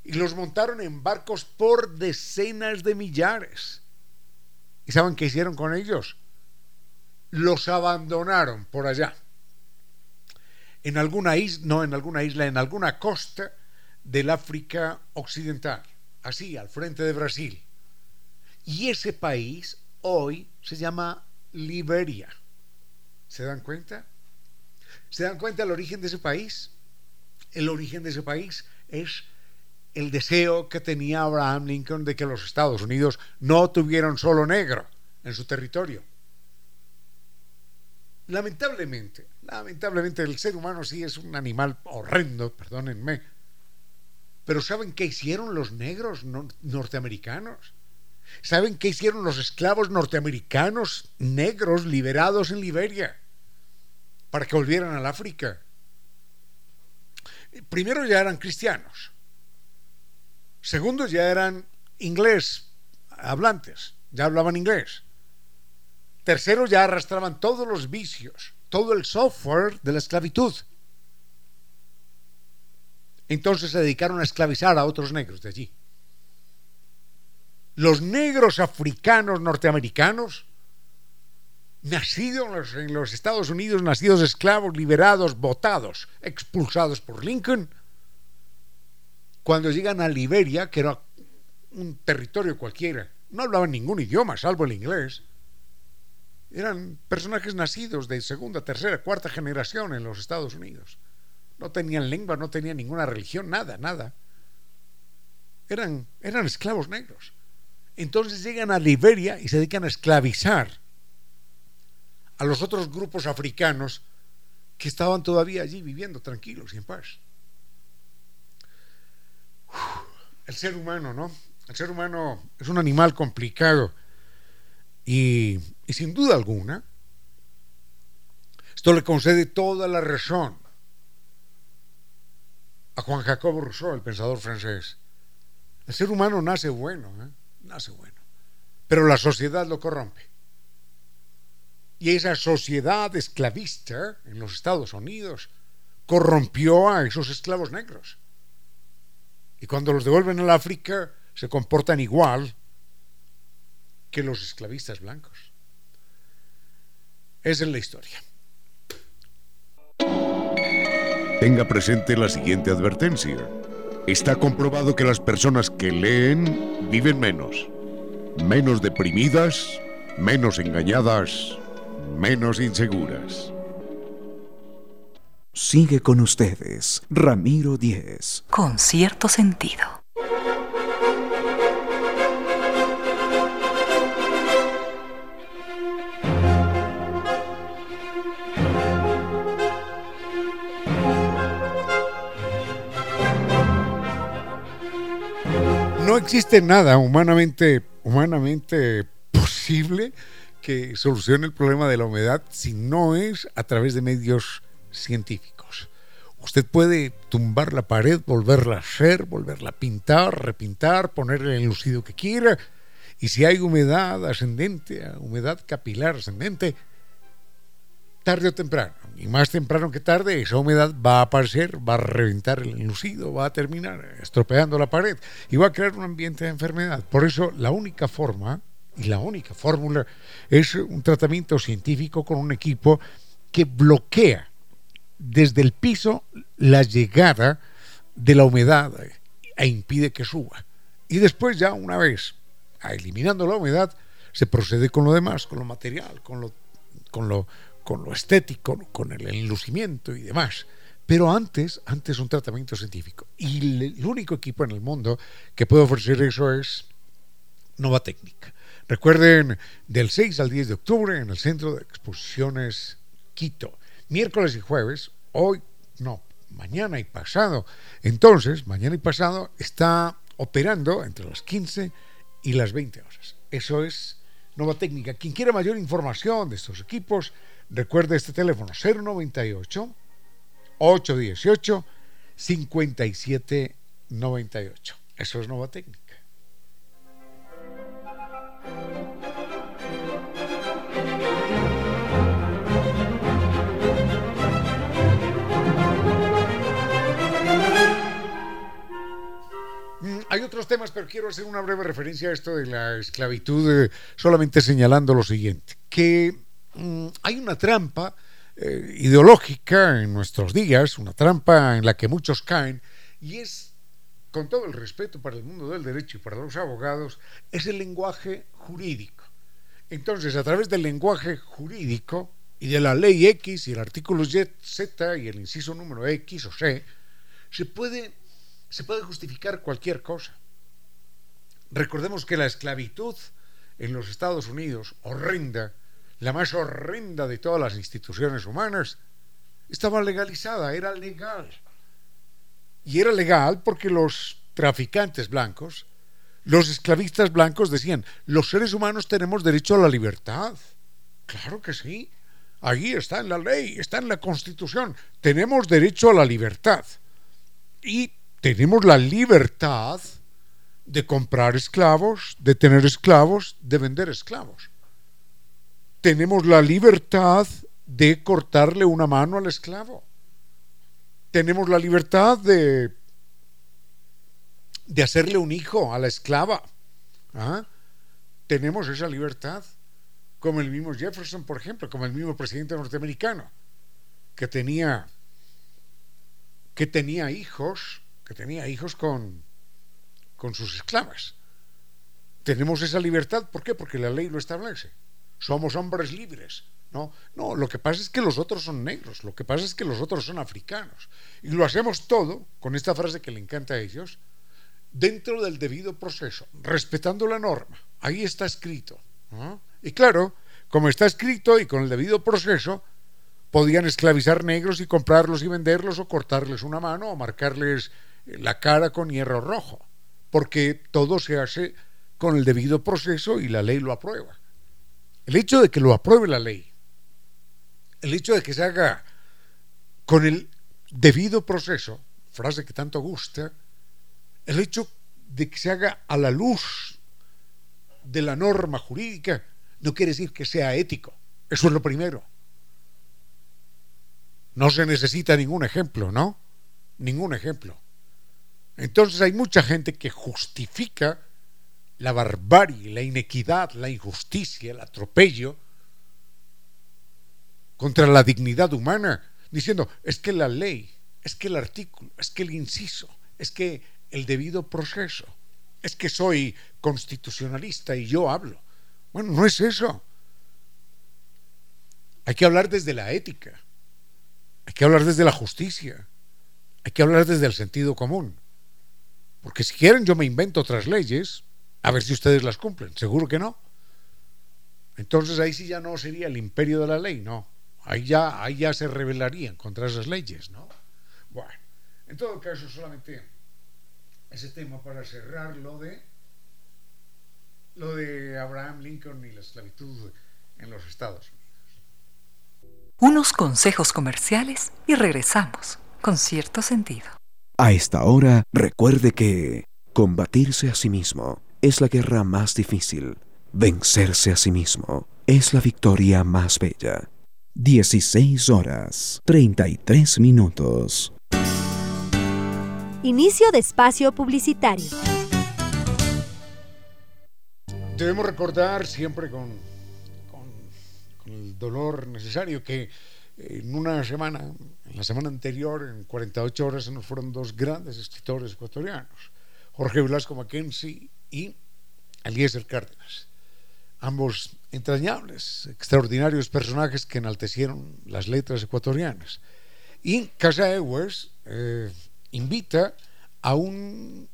S1: Y los montaron en barcos por decenas de millares. ¿Y saben qué hicieron con ellos? Los abandonaron por allá. En alguna isla, no en alguna isla, en alguna costa del África Occidental, así, al frente de Brasil. Y ese país hoy se llama Liberia. ¿Se dan cuenta? ¿Se dan cuenta el origen de ese país? El origen de ese país es el deseo que tenía Abraham Lincoln de que los Estados Unidos no tuvieran solo negro en su territorio. Lamentablemente, lamentablemente el ser humano sí es un animal horrendo, perdónenme. Pero ¿saben qué hicieron los negros norteamericanos? ¿Saben qué hicieron los esclavos norteamericanos negros liberados en Liberia para que volvieran al África? Primero ya eran cristianos. Segundo ya eran inglés hablantes, ya hablaban inglés. Tercero ya arrastraban todos los vicios, todo el software de la esclavitud. Entonces se dedicaron a esclavizar a otros negros de allí los negros africanos norteamericanos, nacidos en los Estados Unidos, nacidos esclavos, liberados, votados, expulsados por Lincoln, cuando llegan a Liberia, que era un territorio cualquiera, no hablaban ningún idioma, salvo el inglés, eran personajes nacidos de segunda, tercera, cuarta generación en los Estados Unidos. No tenían lengua, no tenían ninguna religión, nada, nada. Eran, eran esclavos negros. Entonces llegan a Liberia y se dedican a esclavizar a los otros grupos africanos que estaban todavía allí viviendo tranquilos y en paz. El ser humano, ¿no? El ser humano es un animal complicado y, sin duda alguna, esto le concede toda la razón a Juan Jacobo Rousseau, el pensador francés. El ser humano nace bueno, ¿eh? nace bueno. Pero la sociedad lo corrompe. Y esa sociedad esclavista en los Estados Unidos corrompió a esos esclavos negros. Y cuando los devuelven al África se comportan igual que los esclavistas blancos. Esa es la historia.
S5: Tenga presente la siguiente advertencia. Está comprobado que las personas que leen viven menos, menos deprimidas, menos engañadas, menos inseguras.
S3: Sigue con ustedes, Ramiro Díez.
S2: Con cierto sentido.
S1: no existe nada humanamente, humanamente posible que solucione el problema de la humedad si no es a través de medios científicos. Usted puede tumbar la pared, volverla a hacer, volverla a pintar, repintar, ponerle el lucido que quiera. Y si hay humedad ascendente, humedad capilar ascendente, tarde o temprano, y más temprano que tarde, esa humedad va a aparecer, va a reventar el enlucido, va a terminar estropeando la pared y va a crear un ambiente de enfermedad. Por eso la única forma y la única fórmula es un tratamiento científico con un equipo que bloquea desde el piso la llegada de la humedad e impide que suba. Y después ya una vez eliminando la humedad, se procede con lo demás, con lo material, con lo, con lo, con lo estético, con el enlucimiento y demás. Pero antes, antes un tratamiento científico. Y el único equipo en el mundo que puede ofrecer eso es Nova Técnica. Recuerden, del 6 al 10 de octubre en el Centro de Exposiciones Quito. Miércoles y jueves, hoy, no, mañana y pasado. Entonces, mañana y pasado está operando entre las 15 y las 20 horas. Eso es Nova Técnica. Quien quiera mayor información de estos equipos, recuerde este teléfono 098 818 5798. Eso es Nova Técnica. Hay otros temas, pero quiero hacer una breve referencia a esto de la esclavitud, eh, solamente señalando lo siguiente, que mm, hay una trampa eh, ideológica en nuestros días, una trampa en la que muchos caen, y es, con todo el respeto para el mundo del derecho y para los abogados, es el lenguaje jurídico. Entonces, a través del lenguaje jurídico y de la ley X y el artículo Z y el inciso número X o C, se puede se puede justificar cualquier cosa. Recordemos que la esclavitud en los Estados Unidos, horrenda, la más horrenda de todas las instituciones humanas, estaba legalizada, era legal. Y era legal porque los traficantes blancos, los esclavistas blancos decían, los seres humanos tenemos derecho a la libertad. Claro que sí. Allí está en la ley, está en la constitución. Tenemos derecho a la libertad. Y tenemos la libertad de comprar esclavos, de tener esclavos, de vender esclavos. Tenemos la libertad de cortarle una mano al esclavo. Tenemos la libertad de, de hacerle un hijo a la esclava. ¿Ah? Tenemos esa libertad, como el mismo Jefferson, por ejemplo, como el mismo presidente norteamericano, que tenía, que tenía hijos que tenía hijos con, con sus esclavas. Tenemos esa libertad, ¿por qué? Porque la ley lo establece. Somos hombres libres. No, no, lo que pasa es que los otros son negros, lo que pasa es que los otros son africanos. Y lo hacemos todo, con esta frase que le encanta a ellos, dentro del debido proceso, respetando la norma. Ahí está escrito. Y claro, como está escrito y con el debido proceso, podían esclavizar negros y comprarlos y venderlos o cortarles una mano o marcarles la cara con hierro rojo, porque todo se hace con el debido proceso y la ley lo aprueba. El hecho de que lo apruebe la ley, el hecho de que se haga con el debido proceso, frase que tanto gusta, el hecho de que se haga a la luz de la norma jurídica, no quiere decir que sea ético. Eso es lo primero. No se necesita ningún ejemplo, ¿no? Ningún ejemplo. Entonces hay mucha gente que justifica la barbarie, la inequidad, la injusticia, el atropello contra la dignidad humana, diciendo, es que la ley, es que el artículo, es que el inciso, es que el debido proceso, es que soy constitucionalista y yo hablo. Bueno, no es eso. Hay que hablar desde la ética, hay que hablar desde la justicia, hay que hablar desde el sentido común. Porque si quieren yo me invento otras leyes, a ver si ustedes las cumplen. Seguro que no. Entonces ahí sí ya no sería el imperio de la ley, no. Ahí ya, ahí ya se rebelarían contra esas leyes, ¿no? Bueno, en todo caso solamente ese tema para cerrar lo de lo de Abraham Lincoln y la esclavitud en los Estados Unidos.
S2: Unos consejos comerciales y regresamos con cierto sentido.
S3: A esta hora, recuerde que combatirse a sí mismo es la guerra más difícil. Vencerse a sí mismo es la victoria más bella. 16 horas 33 minutos.
S4: Inicio de espacio publicitario.
S1: Debemos recordar siempre con, con, con el dolor necesario que en una semana, en la semana anterior, en 48 horas, se nos fueron dos grandes escritores ecuatorianos, Jorge Velasco Mackenzie y Eliezer Cárdenas. Ambos entrañables, extraordinarios personajes que enaltecieron las letras ecuatorianas. Y Casa Ewers eh, invita a, un,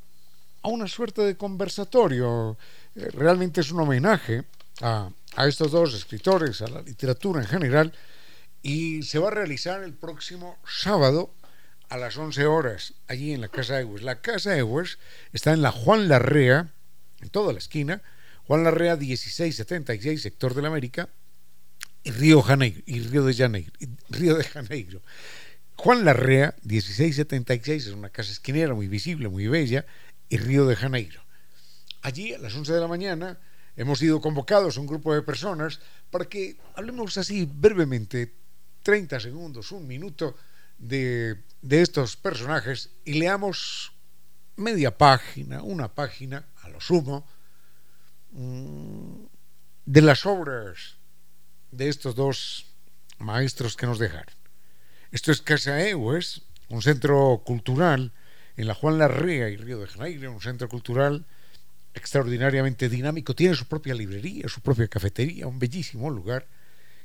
S1: a una suerte de conversatorio. Eh, realmente es un homenaje a, a estos dos escritores, a la literatura en general, y se va a realizar el próximo sábado a las 11 horas allí en la Casa Ewers. La Casa Ewers está en la Juan Larrea, en toda la esquina, Juan Larrea 1676, sector de la América, y Río, Janeiro, y Río de Janeiro. Río de Janeiro. Juan Larrea 1676 es una casa esquinera muy visible, muy bella, y Río de Janeiro. Allí a las 11 de la mañana hemos sido convocados un grupo de personas para que hablemos así brevemente, 30 segundos, un minuto, de, de estos personajes y leamos media página, una página, a lo sumo, de las obras de estos dos maestros que nos dejaron. Esto es Casa Ewes, un centro cultural en la Juan Larrea y Río de Janeiro, un centro cultural extraordinariamente dinámico, tiene su propia librería, su propia cafetería, un bellísimo lugar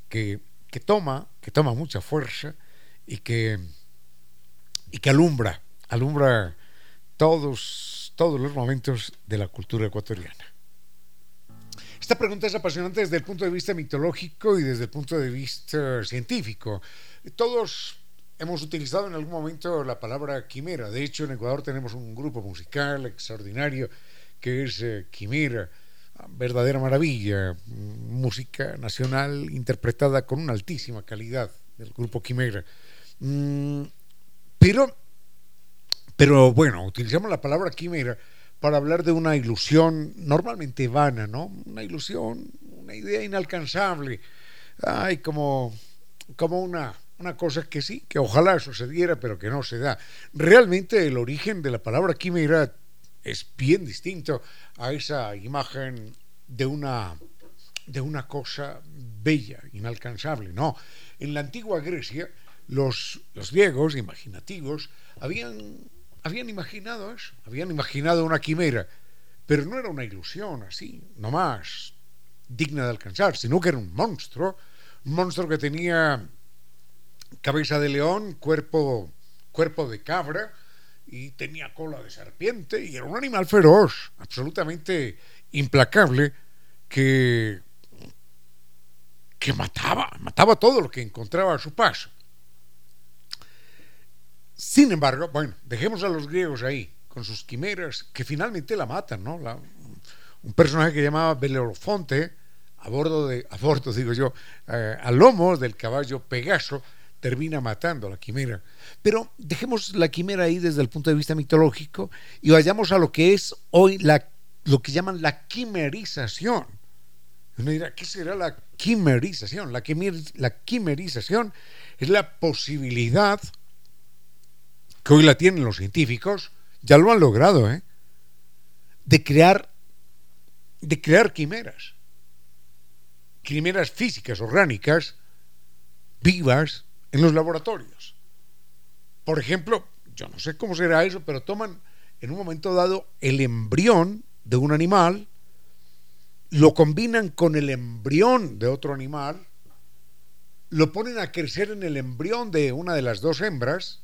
S1: que, que toma, que toma mucha fuerza y que, y que alumbra, alumbra todos, todos los momentos de la cultura ecuatoriana. Esta pregunta es apasionante desde el punto de vista mitológico y desde el punto de vista científico. Todos hemos utilizado en algún momento la palabra quimera. De hecho, en Ecuador tenemos un grupo musical extraordinario que es eh, Quimera, verdadera maravilla, música nacional interpretada con una altísima calidad del grupo Quimera. Mm, pero, pero bueno, utilizamos la palabra quimera para hablar de una ilusión normalmente vana, ¿no? Una ilusión, una idea inalcanzable. Ay, como, como una, una cosa que sí, que ojalá sucediera, pero que no se da. Realmente el origen de la palabra quimera es bien distinto a esa imagen de una, de una cosa bella, inalcanzable. No, en la antigua Grecia, los, los griegos imaginativos habían habían imaginado eso, habían imaginado una quimera, pero no era una ilusión así, nomás digna de alcanzar, sino que era un monstruo, un monstruo que tenía cabeza de león, cuerpo, cuerpo de cabra y tenía cola de serpiente y era un animal feroz, absolutamente implacable, que, que mataba, mataba todo lo que encontraba a su paso. Sin embargo, bueno, dejemos a los griegos ahí, con sus quimeras, que finalmente la matan, ¿no? un personaje que llamaba Belerofonte, a bordo de, a bordo digo yo, eh, a lomo del caballo Pegaso, termina matando a la quimera. Pero dejemos la quimera ahí desde el punto de vista mitológico y vayamos a lo que es hoy la, lo que llaman la quimerización. Uno dirá, ¿qué será la quimerización? La, la quimerización es la posibilidad que hoy la tienen los científicos, ya lo han logrado, ¿eh? de crear de crear quimeras, quimeras físicas, orgánicas, vivas, en los laboratorios. Por ejemplo, yo no sé cómo será eso, pero toman en un momento dado el embrión de un animal, lo combinan con el embrión de otro animal, lo ponen a crecer en el embrión de una de las dos hembras,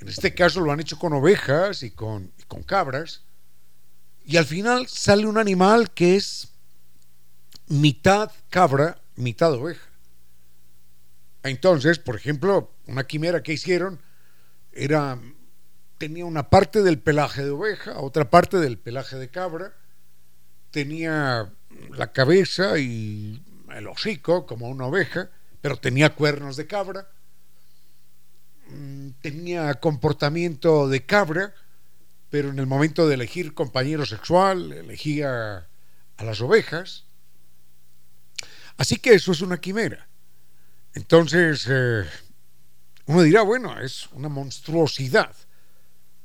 S1: en este caso lo han hecho con ovejas y con, con cabras. Y al final sale un animal que es mitad cabra, mitad oveja. Entonces, por ejemplo, una quimera que hicieron era tenía una parte del pelaje de oveja, otra parte del pelaje de cabra, tenía la cabeza y el hocico como una oveja, pero tenía cuernos de cabra Mm, tenía comportamiento de cabra, pero en el momento de elegir compañero sexual elegía a las ovejas. Así que eso es una quimera. Entonces, eh, uno dirá, bueno, es una monstruosidad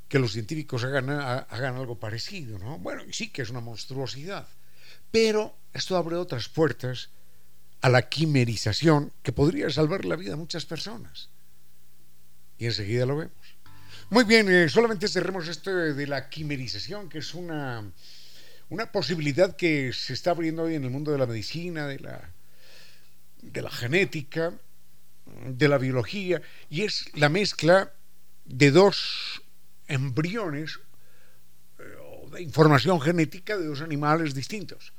S1: que los científicos hagan, algo parecido, ¿no? Bueno, sí que es una monstruosidad, pero esto abre otras puertas a la quimerización que podría salvar la vida a muchas personas. Y enseguida lo vemos. Muy bien, eh, solamente cerremos esto de la quimerización, que es una, una posibilidad que se está abriendo hoy en el mundo de la medicina, de la, de la genética, de la biología, y es la mezcla de dos embriones eh, o de información genética de dos animales distintos.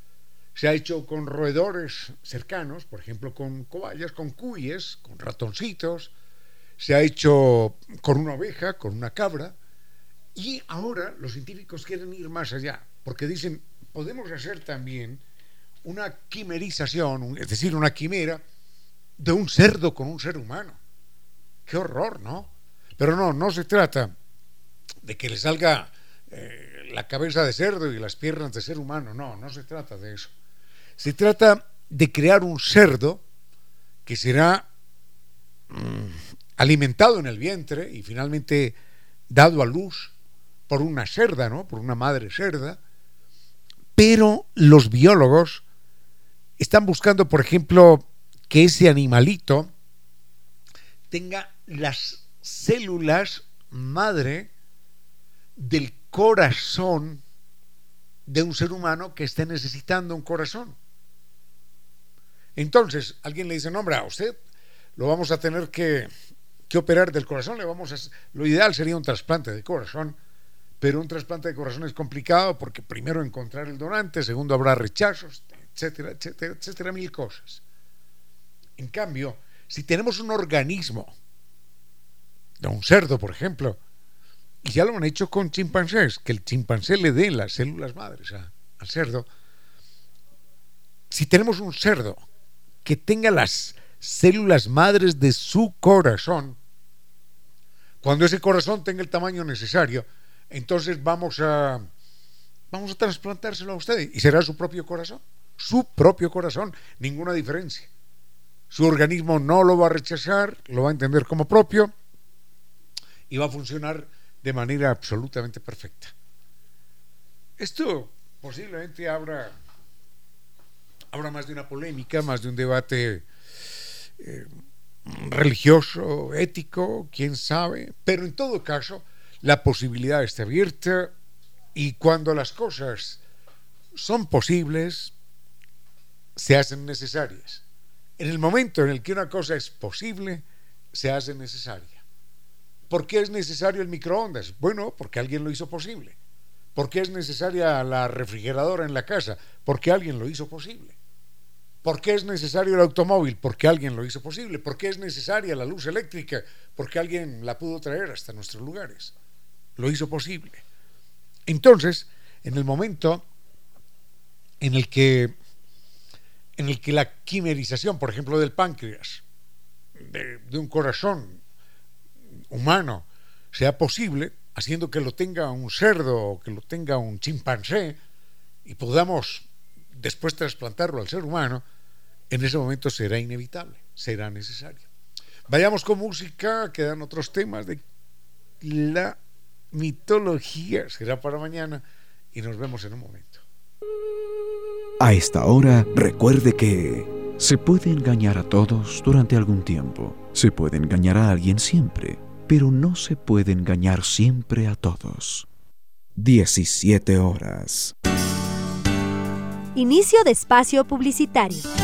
S1: Se ha hecho con roedores cercanos, por ejemplo, con cobayas, con cuyes, con ratoncitos. Se ha hecho con una oveja, con una cabra. Y ahora los científicos quieren ir más allá, porque dicen, podemos hacer también una quimerización, es decir, una quimera de un cerdo con un ser humano. Qué horror, ¿no? Pero no, no se trata de que le salga eh, la cabeza de cerdo y las piernas de ser humano. No, no se trata de eso. Se trata de crear un cerdo que será mm, alimentado en el vientre y finalmente dado a luz por una cerda, ¿no? Por una madre cerda. Pero los biólogos están buscando, por ejemplo, que ese animalito tenga las células madre del corazón de un ser humano que esté necesitando un corazón. Entonces, alguien le dice, no, hombre, a usted lo vamos a tener que, operar del corazón, le vamos a, lo ideal sería un trasplante de corazón, pero un trasplante de corazón es complicado porque primero encontrar el donante, segundo habrá rechazos, etcétera, etcétera, etcétera, mil cosas. En cambio, si tenemos un organismo, de un cerdo, por ejemplo, y ya lo han hecho con chimpancés, que el chimpancé le dé las células madres al cerdo. Si tenemos un cerdo que tenga las células madres de su corazón, cuando ese corazón tenga el tamaño necesario, entonces vamos a vamos a trasplantárselo a usted y será su propio corazón, su propio corazón, ninguna diferencia. Su organismo no lo va a rechazar, lo va a entender como propio y va a funcionar de manera absolutamente perfecta. Esto posiblemente habrá, habrá más de una polémica, más de un debate eh, religioso, ético, quién sabe, pero en todo caso la posibilidad está abierta y cuando las cosas son posibles, se hacen necesarias. En el momento en el que una cosa es posible, se hace necesaria. ¿Por qué es necesario el microondas? Bueno, porque alguien lo hizo posible. ¿Por qué es necesaria la refrigeradora en la casa? Porque alguien lo hizo posible. ¿Por qué es necesario el automóvil? Porque alguien lo hizo posible. ¿Por qué es necesaria la luz eléctrica? Porque alguien la pudo traer hasta nuestros lugares. Lo hizo posible. Entonces, en el momento en el que en el que la quimerización, por ejemplo, del páncreas, de, un corazón, humano sea posible, haciendo que lo tenga un cerdo o que lo tenga un chimpancé y podamos después trasplantarlo al ser humano, en ese momento será inevitable, será necesario. Vayamos con música, quedan otros temas de la mitología, será para mañana y nos vemos en un momento.
S3: A esta hora, recuerde que se puede engañar a todos durante algún tiempo, se puede engañar a alguien siempre pero no se puede engañar siempre a todos. 17 horas.
S4: Inicio de espacio publicitario.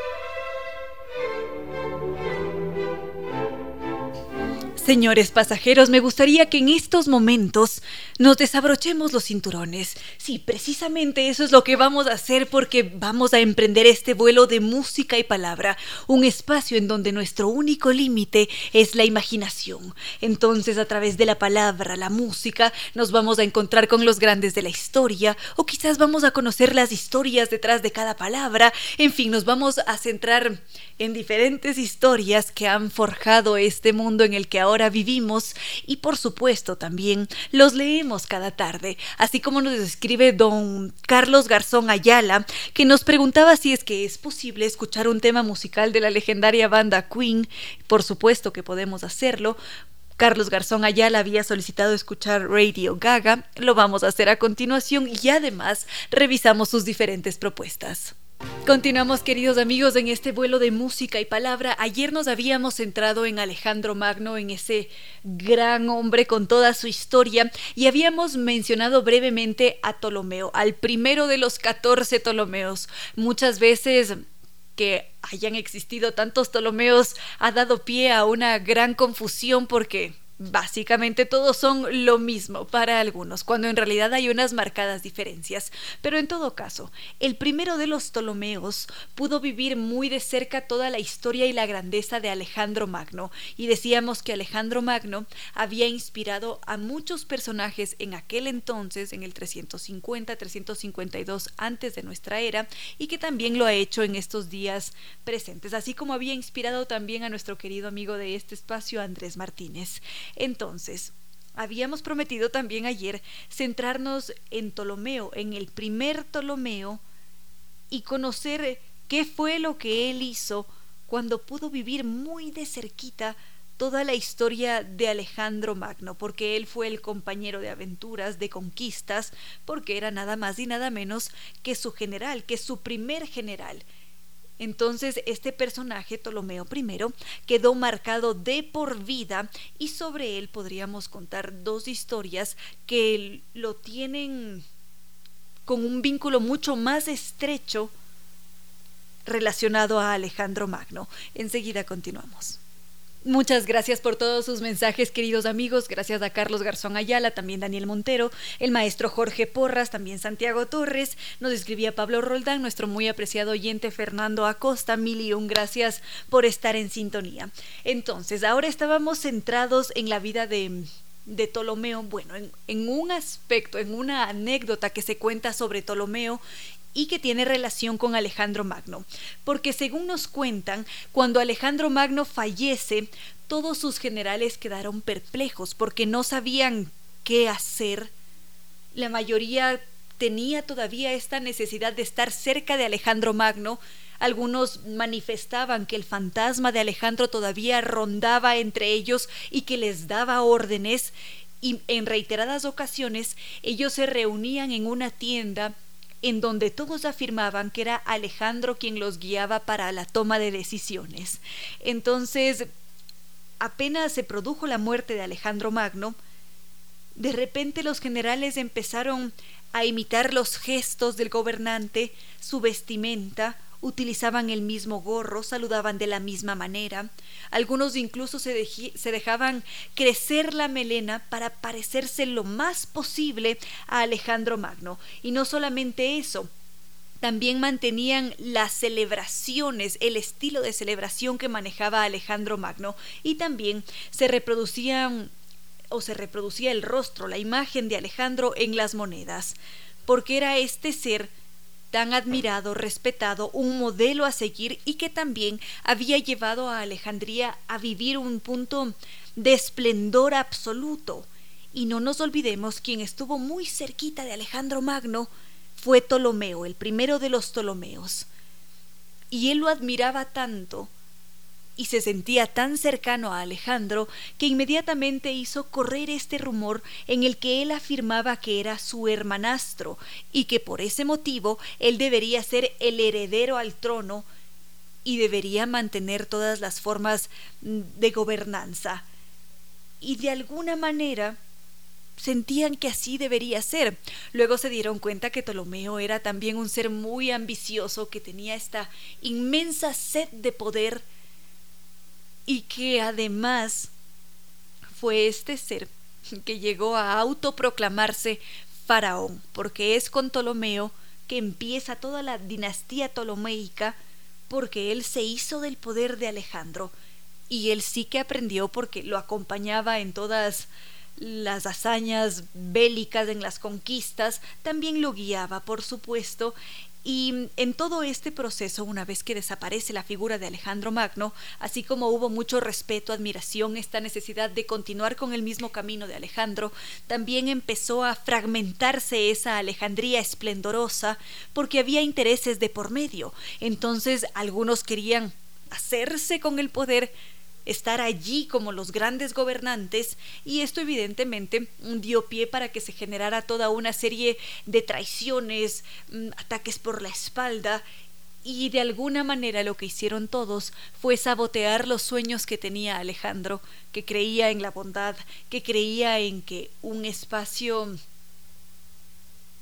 S6: Señores pasajeros, me gustaría que en estos momentos nos desabrochemos los cinturones. Sí, precisamente eso es lo que vamos a hacer porque vamos a emprender este vuelo de música y palabra, un espacio en donde nuestro único límite es la imaginación. Entonces, a través de la palabra, la música, nos vamos a encontrar con los grandes de la historia o quizás vamos a conocer las historias detrás de cada palabra. En fin, nos vamos a centrar en diferentes historias que han forjado este mundo en el que ahora vivimos y por supuesto también los leemos cada tarde, así como nos escribe don Carlos Garzón Ayala, que nos preguntaba si es que es posible escuchar un tema musical de la legendaria banda Queen, por supuesto que podemos hacerlo, Carlos Garzón Ayala había solicitado escuchar Radio Gaga, lo vamos a hacer a continuación y además revisamos sus diferentes propuestas. Continuamos queridos amigos en este vuelo de música y palabra. Ayer nos habíamos centrado en Alejandro Magno, en ese gran hombre con toda su historia y habíamos mencionado brevemente a Ptolomeo, al primero de los 14 Ptolomeos. Muchas veces que hayan existido tantos Ptolomeos ha dado pie a una gran confusión porque Básicamente todos son lo mismo para algunos, cuando en realidad hay unas marcadas diferencias. Pero en todo caso, el primero de los Ptolomeos pudo vivir muy de cerca toda la historia y la grandeza de Alejandro Magno, y decíamos que Alejandro Magno había inspirado a muchos personajes en aquel entonces, en el 350-352 antes de nuestra era, y que también lo ha hecho en estos días presentes, así como había inspirado también a nuestro querido amigo de este espacio, Andrés Martínez. Entonces, habíamos prometido también ayer centrarnos en Ptolomeo, en el primer Ptolomeo, y conocer qué fue lo que él hizo cuando pudo vivir muy de cerquita toda la historia de Alejandro Magno, porque él fue el compañero de aventuras, de conquistas, porque era nada más y nada menos que su general, que su primer general, entonces este personaje, Ptolomeo I, quedó marcado de por vida y sobre él podríamos contar dos historias que lo tienen con un vínculo mucho más estrecho relacionado a Alejandro Magno. Enseguida continuamos. Muchas gracias por todos sus mensajes, queridos amigos. Gracias a Carlos Garzón Ayala, también Daniel Montero, el maestro Jorge Porras, también Santiago Torres. Nos escribía Pablo Roldán, nuestro muy apreciado oyente Fernando Acosta. Mil y un gracias por estar en sintonía. Entonces, ahora estábamos centrados en la vida de, de Ptolomeo, bueno, en, en, un aspecto, en una anécdota que se cuenta sobre Ptolomeo y que tiene relación con Alejandro Magno, porque según nos cuentan, cuando Alejandro Magno fallece, todos sus generales quedaron perplejos porque no sabían qué hacer. La mayoría tenía todavía esta necesidad de estar cerca de Alejandro Magno. Algunos manifestaban que el fantasma de Alejandro todavía rondaba entre ellos y que les daba órdenes y en reiteradas ocasiones ellos se reunían en una tienda en donde todos afirmaban que era Alejandro quien los guiaba para la toma de decisiones. Entonces, apenas se produjo la muerte de Alejandro Magno, de repente los generales empezaron a imitar los gestos del gobernante, su vestimenta, utilizaban el mismo gorro, saludaban de la misma manera, algunos incluso se, dejaban crecer la melena para parecerse lo más posible a Alejandro Magno. Y no solamente eso, también mantenían las celebraciones, el estilo de celebración que manejaba Alejandro Magno y también se reproducían o se reproducía el rostro, la imagen de Alejandro en las monedas, porque era este ser tan admirado, respetado, un modelo a seguir y que también había llevado a Alejandría a vivir un punto de esplendor absoluto. Y no nos olvidemos quien estuvo muy cerquita de Alejandro Magno fue Ptolomeo, el primero de los Ptolomeos. Y él lo admiraba tanto y se sentía tan cercano a Alejandro que inmediatamente hizo correr este rumor en el que él afirmaba que era su hermanastro y que por ese motivo él debería ser el heredero al trono y debería mantener todas las formas de gobernanza. Y de alguna manera sentían que así debería ser. Luego se dieron cuenta que Ptolomeo era también un ser muy ambicioso, que tenía esta inmensa sed de poder y que además fue este ser que llegó a autoproclamarse faraón, porque es con Ptolomeo que empieza toda la dinastía ptolomeica, porque él se hizo del poder de Alejandro, y él sí que aprendió porque lo acompañaba en todas las hazañas bélicas, en las conquistas, también lo guiaba, por supuesto, y en todo este proceso, una vez que desaparece la figura de Alejandro Magno, así como hubo mucho respeto, admiración, esta necesidad de continuar con el mismo camino de Alejandro, también empezó a fragmentarse esa Alejandría esplendorosa porque había intereses de por medio. Entonces algunos querían hacerse con el poder, estar allí como los grandes gobernantes y esto evidentemente dio pie para que se generara toda una serie de traiciones, mm, ataques por la espalda y de alguna manera lo que hicieron todos fue sabotear los sueños que tenía Alejandro, que creía en la bondad, que creía en que un espacio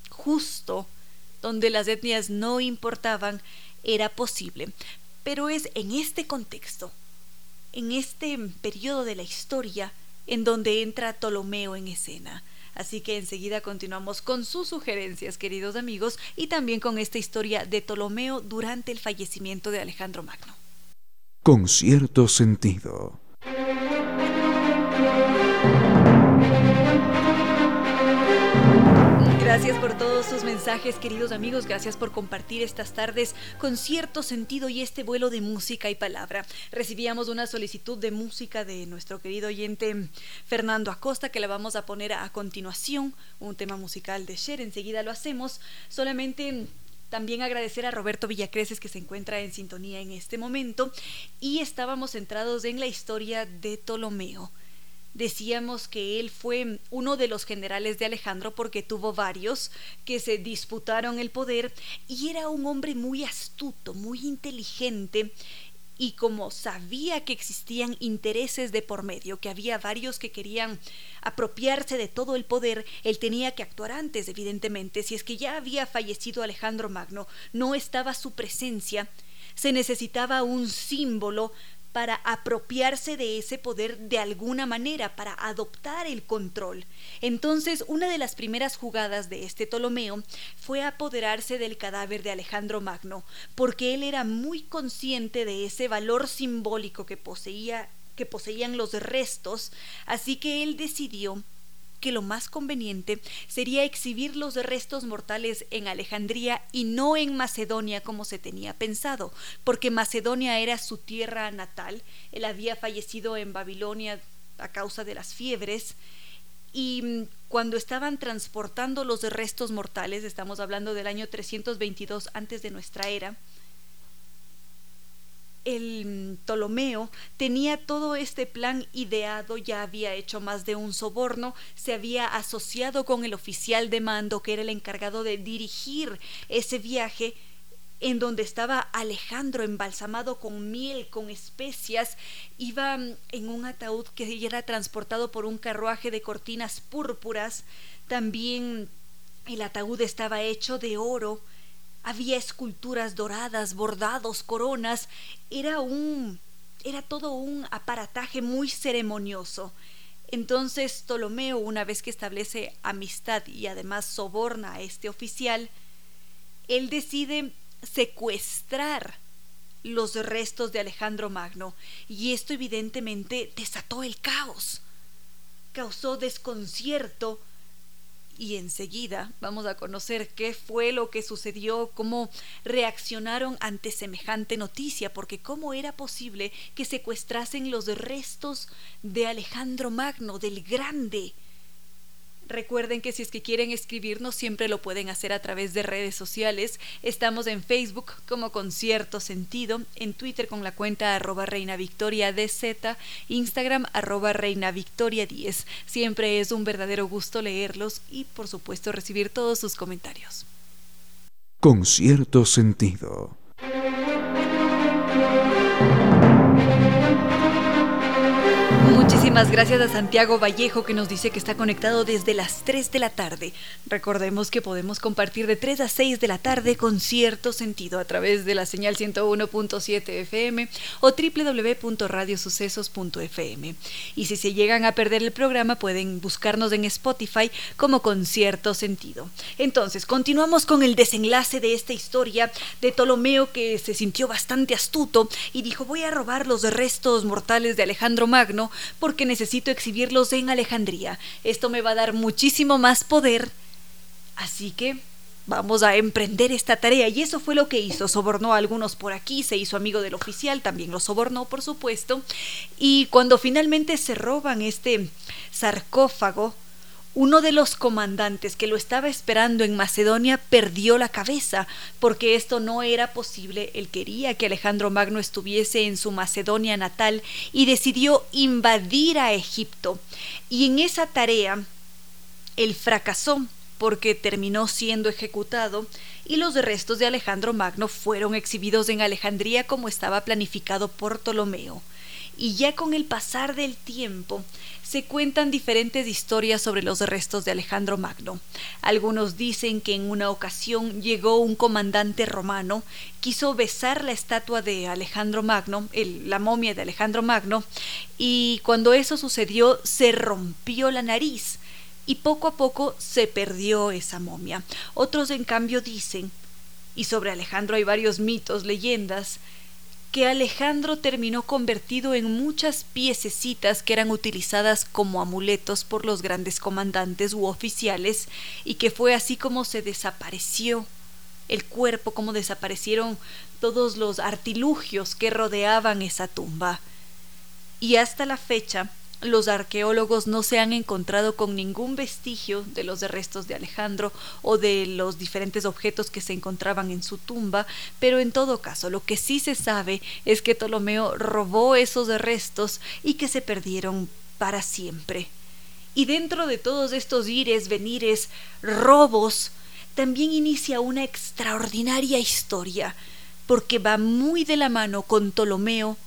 S6: justo, donde las etnias no importaban, era posible. Pero es en este contexto en este periodo de la historia en donde entra Ptolomeo en escena. Así que enseguida continuamos con sus sugerencias, queridos amigos, y también con esta historia de Ptolomeo durante el fallecimiento de Alejandro Magno.
S3: Con cierto sentido.
S6: Gracias por todos sus mensajes, queridos amigos. Gracias por compartir estas tardes con cierto sentido y este vuelo de música y palabra. Recibíamos una solicitud de música de nuestro querido oyente Fernando Acosta, que la vamos a poner a continuación, un tema musical de Cher. Enseguida lo hacemos. Solamente también agradecer a Roberto Villacreces que se encuentra en sintonía en este momento y estábamos centrados en la historia de Ptolomeo decíamos que él fue uno de los generales de Alejandro porque tuvo varios que se disputaron el poder y era un hombre muy astuto, muy inteligente y como sabía que existían intereses de por medio, que había varios que querían apropiarse de todo el poder, él tenía que actuar antes, evidentemente. Si es que ya había fallecido Alejandro Magno, no estaba su presencia, se necesitaba un símbolo para apropiarse de ese poder de alguna manera, para adoptar el control. Entonces, una de las primeras jugadas de este Ptolomeo fue apoderarse del cadáver de Alejandro Magno, porque él era muy consciente de ese valor simbólico que poseía que poseían los restos, así que él decidió que lo más conveniente sería exhibir los restos mortales en Alejandría y no en Macedonia como se tenía pensado, porque Macedonia era su tierra natal, él había fallecido en Babilonia a causa de las fiebres, y mm, cuando estaban transportando los restos mortales, estamos hablando del año 322 antes de nuestra era, el Ptolomeo tenía todo este plan ideado, ya había hecho más de un soborno, se había asociado con el oficial de mando que era el encargado de dirigir ese viaje en donde estaba Alejandro embalsamado con miel, con especias, iba en un ataúd que era transportado por un carruaje de cortinas púrpuras, también el ataúd estaba hecho de oro, había esculturas doradas, bordados, coronas. Era un. era todo un aparataje muy ceremonioso. Entonces Ptolomeo, una vez que establece amistad y además soborna a este oficial, él decide secuestrar los restos de Alejandro Magno, y esto evidentemente desató el caos, causó desconcierto y enseguida vamos a conocer qué fue lo que sucedió, cómo reaccionaron ante semejante noticia, porque cómo era posible que secuestrasen los restos de Alejandro Magno, del Grande, Recuerden que si es que quieren escribirnos siempre lo pueden hacer a través de redes sociales. Estamos en Facebook como Concierto Sentido, en Twitter con la cuenta arroba Reina Victoria DZ, Instagram arroba Reina Victoria 10. Siempre es un verdadero gusto leerlos y por supuesto recibir todos sus comentarios.
S3: Con cierto sentido.
S6: Gracias a Santiago Vallejo que nos dice que está conectado desde las 3 de la tarde. Recordemos que podemos compartir de 3 a 6 de la tarde con cierto sentido a través de la señal 101.7 FM o www.radiosucesos.fm. Y si se llegan a perder el programa pueden buscarnos en Spotify como con cierto sentido. Entonces, continuamos con el desenlace de esta historia de Ptolomeo que se sintió bastante astuto y dijo voy a robar los restos mortales de Alejandro Magno porque necesito exhibirlos en Alejandría. Esto me va a dar muchísimo más poder. Así que vamos a emprender esta tarea. Y eso fue lo que hizo. Sobornó a algunos por aquí, se hizo amigo del oficial, también lo sobornó, por supuesto. Y cuando finalmente se roban este sarcófago, uno de los comandantes que lo estaba esperando en Macedonia perdió la cabeza, porque esto no era posible. Él quería que Alejandro Magno estuviese en su Macedonia natal y decidió invadir a Egipto. Y en esa tarea, él fracasó porque terminó siendo ejecutado y los restos de Alejandro Magno fueron exhibidos en Alejandría como estaba planificado por Ptolomeo. Y ya con el pasar del tiempo, se cuentan diferentes historias sobre los restos de Alejandro Magno. Algunos dicen que en una ocasión llegó un comandante romano, quiso besar la estatua de Alejandro Magno, la momia de Alejandro Magno, y cuando eso sucedió se rompió la nariz y poco a poco se perdió esa momia. Otros en cambio dicen, y sobre Alejandro hay varios mitos, leyendas, que Alejandro terminó convertido en muchas piececitas que eran utilizadas como amuletos por los grandes comandantes u oficiales y que fue así como se desapareció el cuerpo, como desaparecieron todos los artilugios que rodeaban esa tumba. Y hasta la fecha, los arqueólogos no se han encontrado con ningún vestigio de los restos de Alejandro o de los diferentes objetos que se encontraban en su tumba, pero en todo caso lo que sí se sabe es que Ptolomeo robó esos restos y que se perdieron para siempre. Y dentro de todos estos ires, venires, robos, también inicia una extraordinaria historia, porque va muy de la mano con Ptolomeo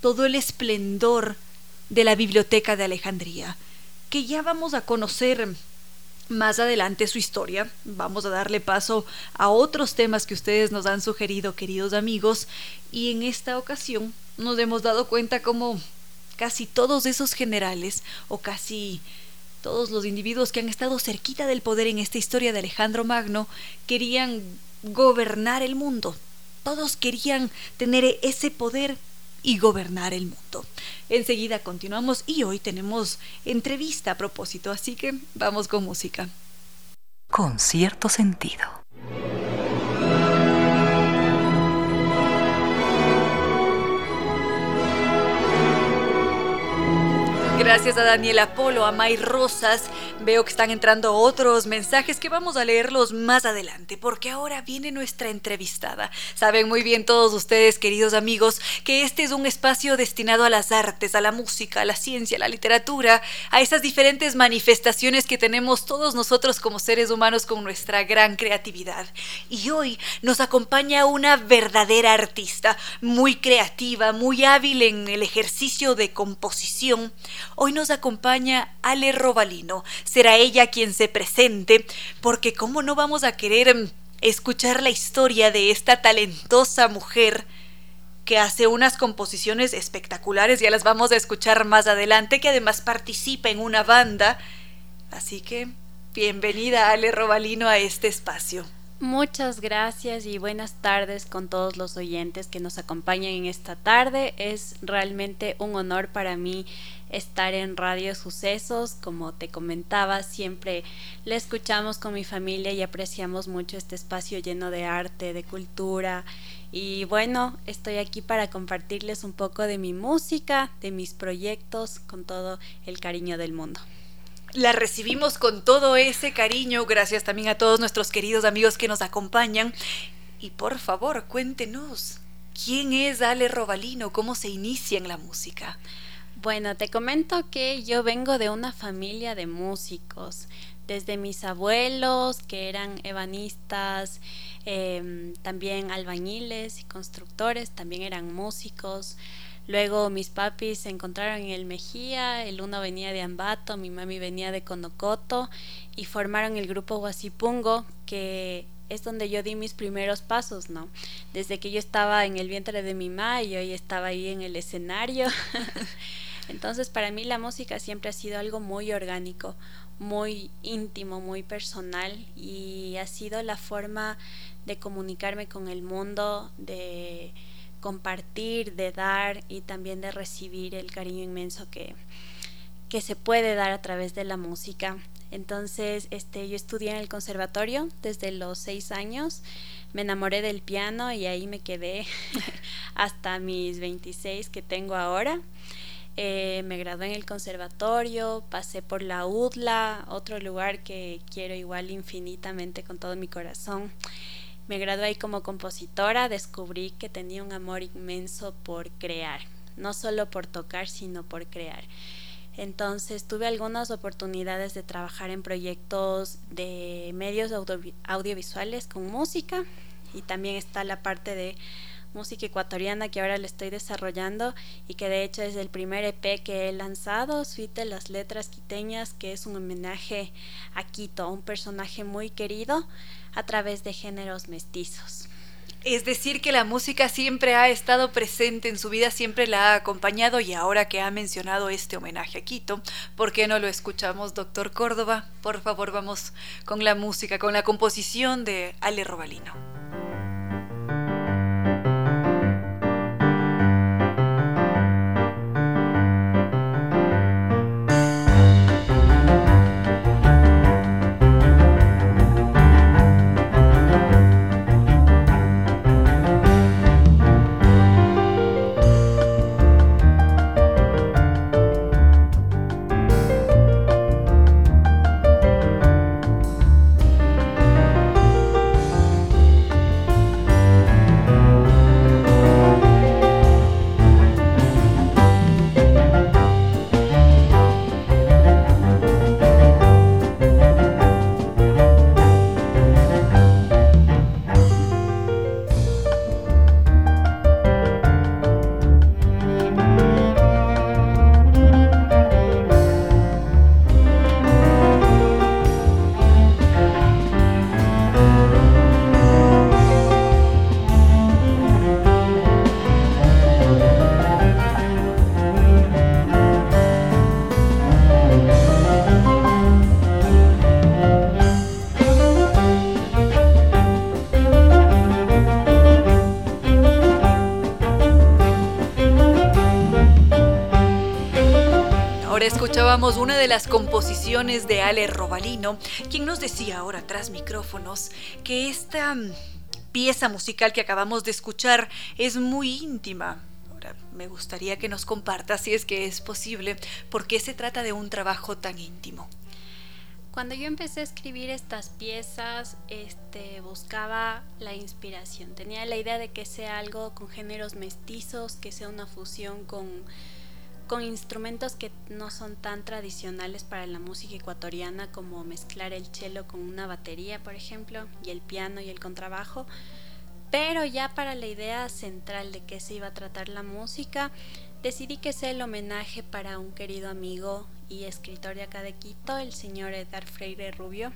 S6: todo el esplendor de la Biblioteca de Alejandría, que ya vamos a conocer más adelante su historia. Vamos a darle paso a otros temas que ustedes nos han sugerido, queridos amigos, y en esta ocasión nos hemos dado cuenta como casi todos esos generales o casi todos los individuos que han estado cerquita del poder en esta historia de Alejandro Magno querían gobernar el mundo. Todos querían tener ese poder y gobernar el mundo. Enseguida continuamos y hoy tenemos entrevista a propósito, así que vamos con música.
S2: Con cierto sentido.
S6: Gracias a Daniel Apolo, a May Rosas. Veo que están entrando otros mensajes que vamos a leerlos más adelante, porque ahora viene nuestra entrevistada. Saben muy bien todos ustedes, queridos amigos, que este es un espacio destinado a las artes, a la música, a la ciencia, a la literatura, a esas diferentes manifestaciones que tenemos todos nosotros como seres humanos con nuestra gran creatividad. Y hoy nos acompaña una verdadera artista, muy creativa, muy hábil en el ejercicio de composición Hoy nos acompaña Ale Robalino. Será ella quien se presente, porque ¿cómo no vamos a querer mm, escuchar la historia de esta talentosa mujer? que hace unas composiciones espectaculares, ya las vamos a escuchar más adelante, que además participa en una banda. Así que, bienvenida Ale Robalino a este espacio.
S7: Muchas gracias y buenas tardes con todos los oyentes que nos acompañan en esta tarde. Es realmente un honor para mí estar en Radio Sucesos. Como te comentaba, siempre le escuchamos con mi familia y apreciamos mucho este espacio lleno de arte, de cultura. Y bueno, estoy aquí para compartirles un poco de mi música, de mis proyectos, con todo el cariño del mundo.
S6: La recibimos con todo ese cariño, gracias también a todos nuestros queridos amigos que nos acompañan. Y por favor, cuéntenos, ¿quién es Ale Robalino? ¿Cómo se inicia en la música?
S7: Bueno, te comento que yo vengo de una familia de músicos, desde mis abuelos que eran ebanistas, em, también albañiles y constructores, también eran músicos. Luego mis papis se encontraron en el Mejía, el uno venía de Ambato, mi mami venía de Conocoto y formaron el grupo Huasipungo que es donde yo di mis primeros pasos, ¿no? Desde que yo estaba en el vientre de mi mamá y hoy estaba ahí en el escenario. Entonces para mí la música siempre ha sido algo muy orgánico, muy íntimo, muy personal y ha sido la forma de comunicarme con el mundo, de compartir, de dar y también de recibir el cariño inmenso que, que se puede dar a través de la música. Entonces, este, yo estudié en el conservatorio desde los seis años, me enamoré del piano y ahí me quedé hasta mis 26 que tengo ahora. Eh, me gradué en el conservatorio, pasé por la UDLA, otro lugar que quiero igual infinitamente con todo mi corazón. Me gradué ahí como compositora, descubrí que tenía un amor inmenso por crear, no solo por tocar, sino por crear. Entonces tuve algunas oportunidades de trabajar en proyectos de medios audiovisuales con música y también está la parte de música ecuatoriana que ahora le estoy desarrollando y que de hecho es el primer EP que he lanzado, Suite Las Letras Quiteñas, que es un homenaje a Quito, un personaje muy querido a través de géneros mestizos.
S6: Es decir, que la música siempre ha estado presente en su vida, siempre la ha acompañado y ahora que ha mencionado este homenaje a Quito, ¿por qué no lo escuchamos, doctor Córdoba? Por favor, vamos con la música, con la composición de Ale Robalino. Una de las composiciones de Ale Robalino, quien nos decía ahora tras micrófonos que esta mm, pieza musical que acabamos de escuchar es muy íntima. Ahora, me gustaría que nos comparta, si es que es posible, por qué se trata de un trabajo tan íntimo.
S7: Cuando yo empecé a escribir estas piezas, este, buscaba la inspiración. Tenía la idea de que sea algo con géneros mestizos, que sea una fusión con con instrumentos que no son tan tradicionales para la música ecuatoriana como mezclar el cello con una batería, por ejemplo, y el piano y el contrabajo. Pero ya para la idea central de qué se iba a tratar la música, decidí que sea el homenaje para un querido amigo y escritor de acá de Quito, el señor Edgar Freire Rubio,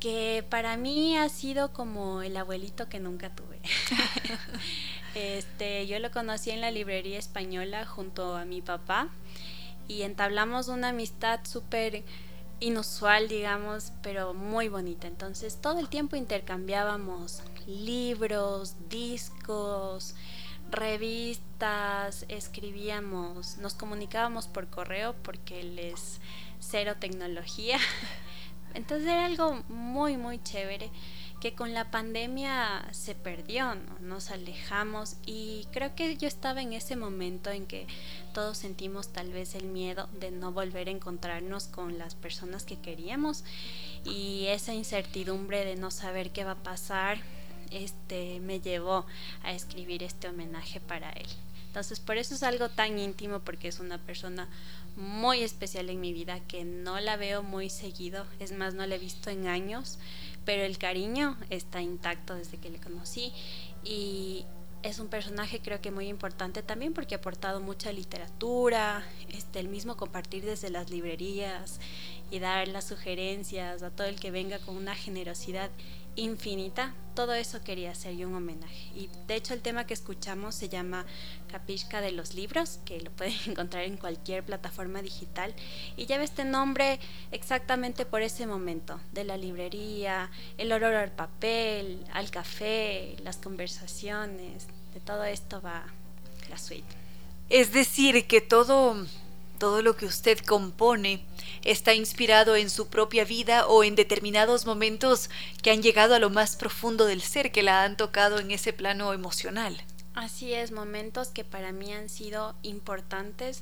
S7: que para mí ha sido como el abuelito que nunca tuve. Este, yo lo conocí en la librería española junto a mi papá y entablamos una amistad súper inusual, digamos, pero muy bonita. Entonces todo el tiempo intercambiábamos libros, discos, revistas, escribíamos, nos comunicábamos por correo porque él es cero tecnología. Entonces era algo muy, muy chévere que con la pandemia se perdió, nos alejamos y creo que yo estaba en ese momento en que todos sentimos tal vez el miedo de no volver a encontrarnos con las personas que queríamos y esa incertidumbre de no saber qué va a pasar este me llevó a escribir este homenaje para él. Entonces por eso es algo tan íntimo porque es una persona muy especial en mi vida que no la veo muy seguido, es más no la he visto en años pero el cariño está intacto desde que le conocí y es un personaje creo que muy importante también porque ha aportado mucha literatura, este, el mismo compartir desde las librerías y dar las sugerencias a todo el que venga con una generosidad infinita, todo eso quería hacer yo un homenaje. Y de hecho el tema que escuchamos se llama Capishka de los libros, que lo pueden encontrar en cualquier plataforma digital. Y lleva este nombre exactamente por ese momento, de la librería, el olor al papel, al café, las conversaciones, de todo esto va la suite.
S6: Es decir, que todo, todo lo que usted compone está inspirado en su propia vida o en determinados momentos que han llegado a lo más profundo del ser, que la han tocado en ese plano emocional.
S7: Así es, momentos que para mí han sido importantes,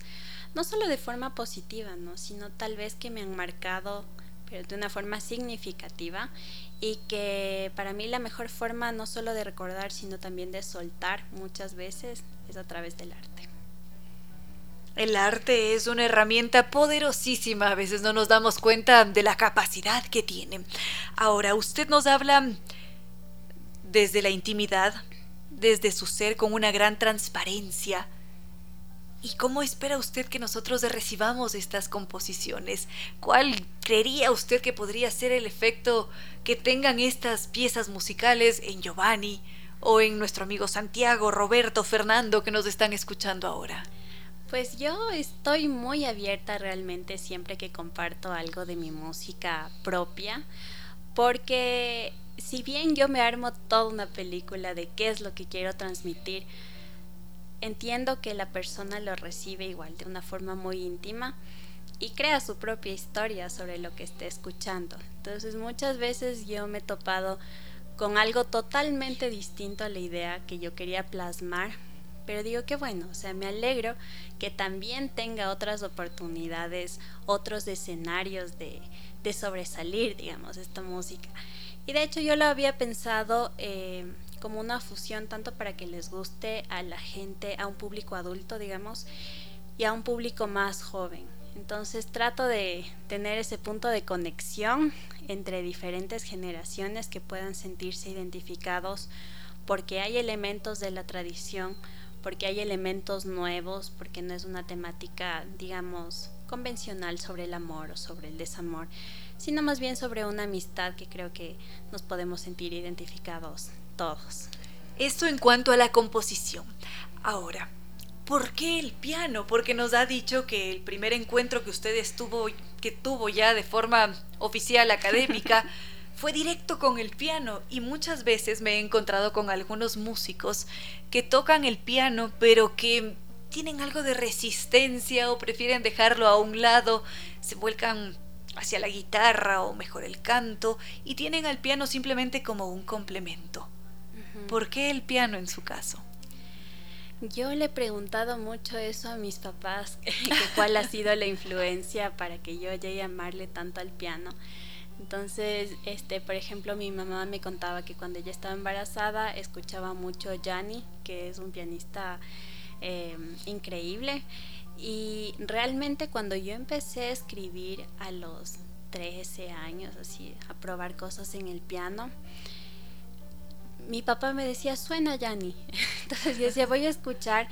S7: no solo de forma positiva, ¿no? sino tal vez que me han marcado pero de una forma significativa y que para mí la mejor forma no solo de recordar, sino también de soltar muchas veces es a través del arte.
S6: El arte es una herramienta poderosísima, a veces no nos damos cuenta de la capacidad que tiene. Ahora, usted nos habla desde la intimidad, desde su ser con una gran transparencia. ¿Y cómo espera usted que nosotros recibamos estas composiciones? ¿Cuál creería usted que podría ser el efecto que tengan estas piezas musicales en Giovanni o en nuestro amigo Santiago, Roberto, Fernando que nos están escuchando ahora?
S7: Pues yo estoy muy abierta realmente siempre que comparto algo de mi música propia, porque si bien yo me armo toda una película de qué es lo que quiero transmitir, entiendo que la persona lo recibe igual de una forma muy íntima y crea su propia historia sobre lo que esté escuchando. Entonces muchas veces yo me he topado con algo totalmente distinto a la idea que yo quería plasmar pero digo que bueno, o sea, me alegro que también tenga otras oportunidades, otros escenarios de, de sobresalir, digamos, esta música. Y de hecho yo lo había pensado eh, como una fusión tanto para que les guste a la gente, a un público adulto, digamos, y a un público más joven. Entonces trato de tener ese punto de conexión entre diferentes generaciones que puedan sentirse identificados porque hay elementos de la tradición porque hay elementos nuevos, porque no es una temática, digamos, convencional sobre el amor o sobre el desamor, sino más bien sobre una amistad que creo que nos podemos sentir identificados todos.
S6: Esto en cuanto a la composición. Ahora, ¿por qué el piano? Porque nos ha dicho que el primer encuentro que usted estuvo, que tuvo ya de forma oficial académica, fue directo con el piano y muchas veces me he encontrado con algunos músicos que tocan el piano pero que tienen algo de resistencia o prefieren dejarlo a un lado, se vuelcan hacia la guitarra o mejor el canto y tienen al piano simplemente como un complemento. ¿Por qué el piano en su caso?
S7: Yo le he preguntado mucho eso a mis papás, cuál ha sido la influencia para que yo llegue a amarle tanto al piano. Entonces, este, por ejemplo, mi mamá me contaba que cuando ella estaba embarazada escuchaba mucho Gianni, que es un pianista em, increíble. Y realmente cuando yo empecé a escribir a los 13 años, así, a probar cosas en el piano, mi papá me decía, suena Gianni. Entonces yo decía, voy a escuchar.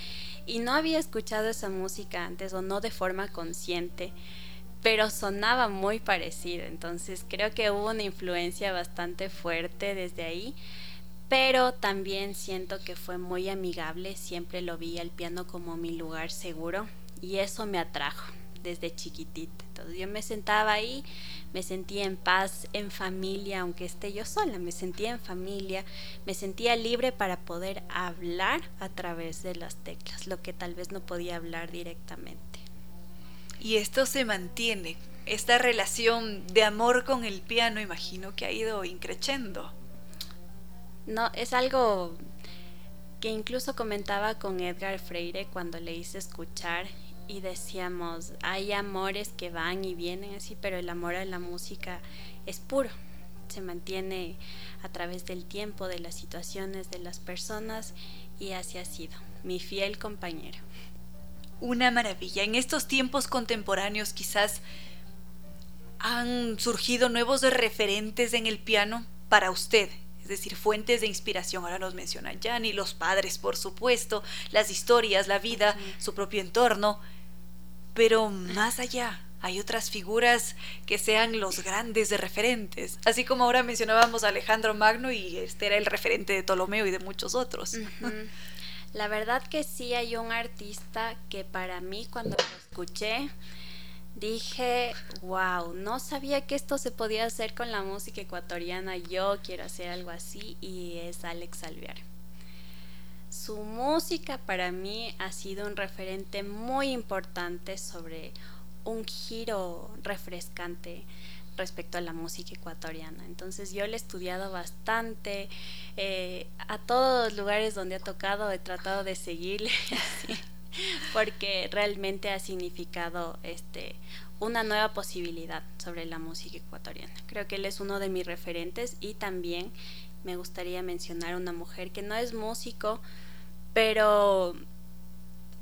S7: Y no había escuchado esa música antes o no de forma consciente pero sonaba muy parecido, entonces creo que hubo una influencia bastante fuerte desde ahí, pero también siento que fue muy amigable, siempre lo vi al piano como mi lugar seguro y eso me atrajo desde chiquitita. Entonces yo me sentaba ahí, me sentía en paz, en familia, aunque esté yo sola, me sentía en familia, me sentía libre para poder hablar a través de las teclas, lo que tal vez no podía hablar directamente.
S6: Y esto se mantiene. Esta relación de amor con el piano, imagino que ha ido increciendo.
S7: No, es algo que incluso comentaba con Edgar Freire cuando le hice escuchar y decíamos, hay amores que van y vienen así, pero el amor a la música es puro, se mantiene a través del tiempo, de las situaciones, de las personas y así ha sido, mi fiel compañero
S6: una maravilla. En estos tiempos contemporáneos quizás han surgido nuevos referentes en el piano para usted. es decir, fuentes de inspiración, ahora nos menciona Yanni, los padres, por supuesto, las historias, la vida, su propio entorno, pero más allá, hay otras figuras que sean los grandes de referentes. Así como ahora mencionábamos a Alejandro Magno y este era el referente de Ptolomeo y de muchos otros.
S7: La verdad que sí hay un artista que para mí cuando lo escuché dije, wow, no sabía que esto se podía hacer con la música ecuatoriana, yo quiero hacer algo así y es Alex Alvear. Su música para mí ha sido un referente muy importante sobre un giro refrescante respecto a la música ecuatoriana. Entonces yo le he estudiado bastante, eh, a todos los lugares donde ha tocado he tratado de seguirle, porque realmente ha significado este, una nueva posibilidad sobre la música ecuatoriana. Creo que él es uno de mis referentes y también me gustaría mencionar una mujer que no es músico, pero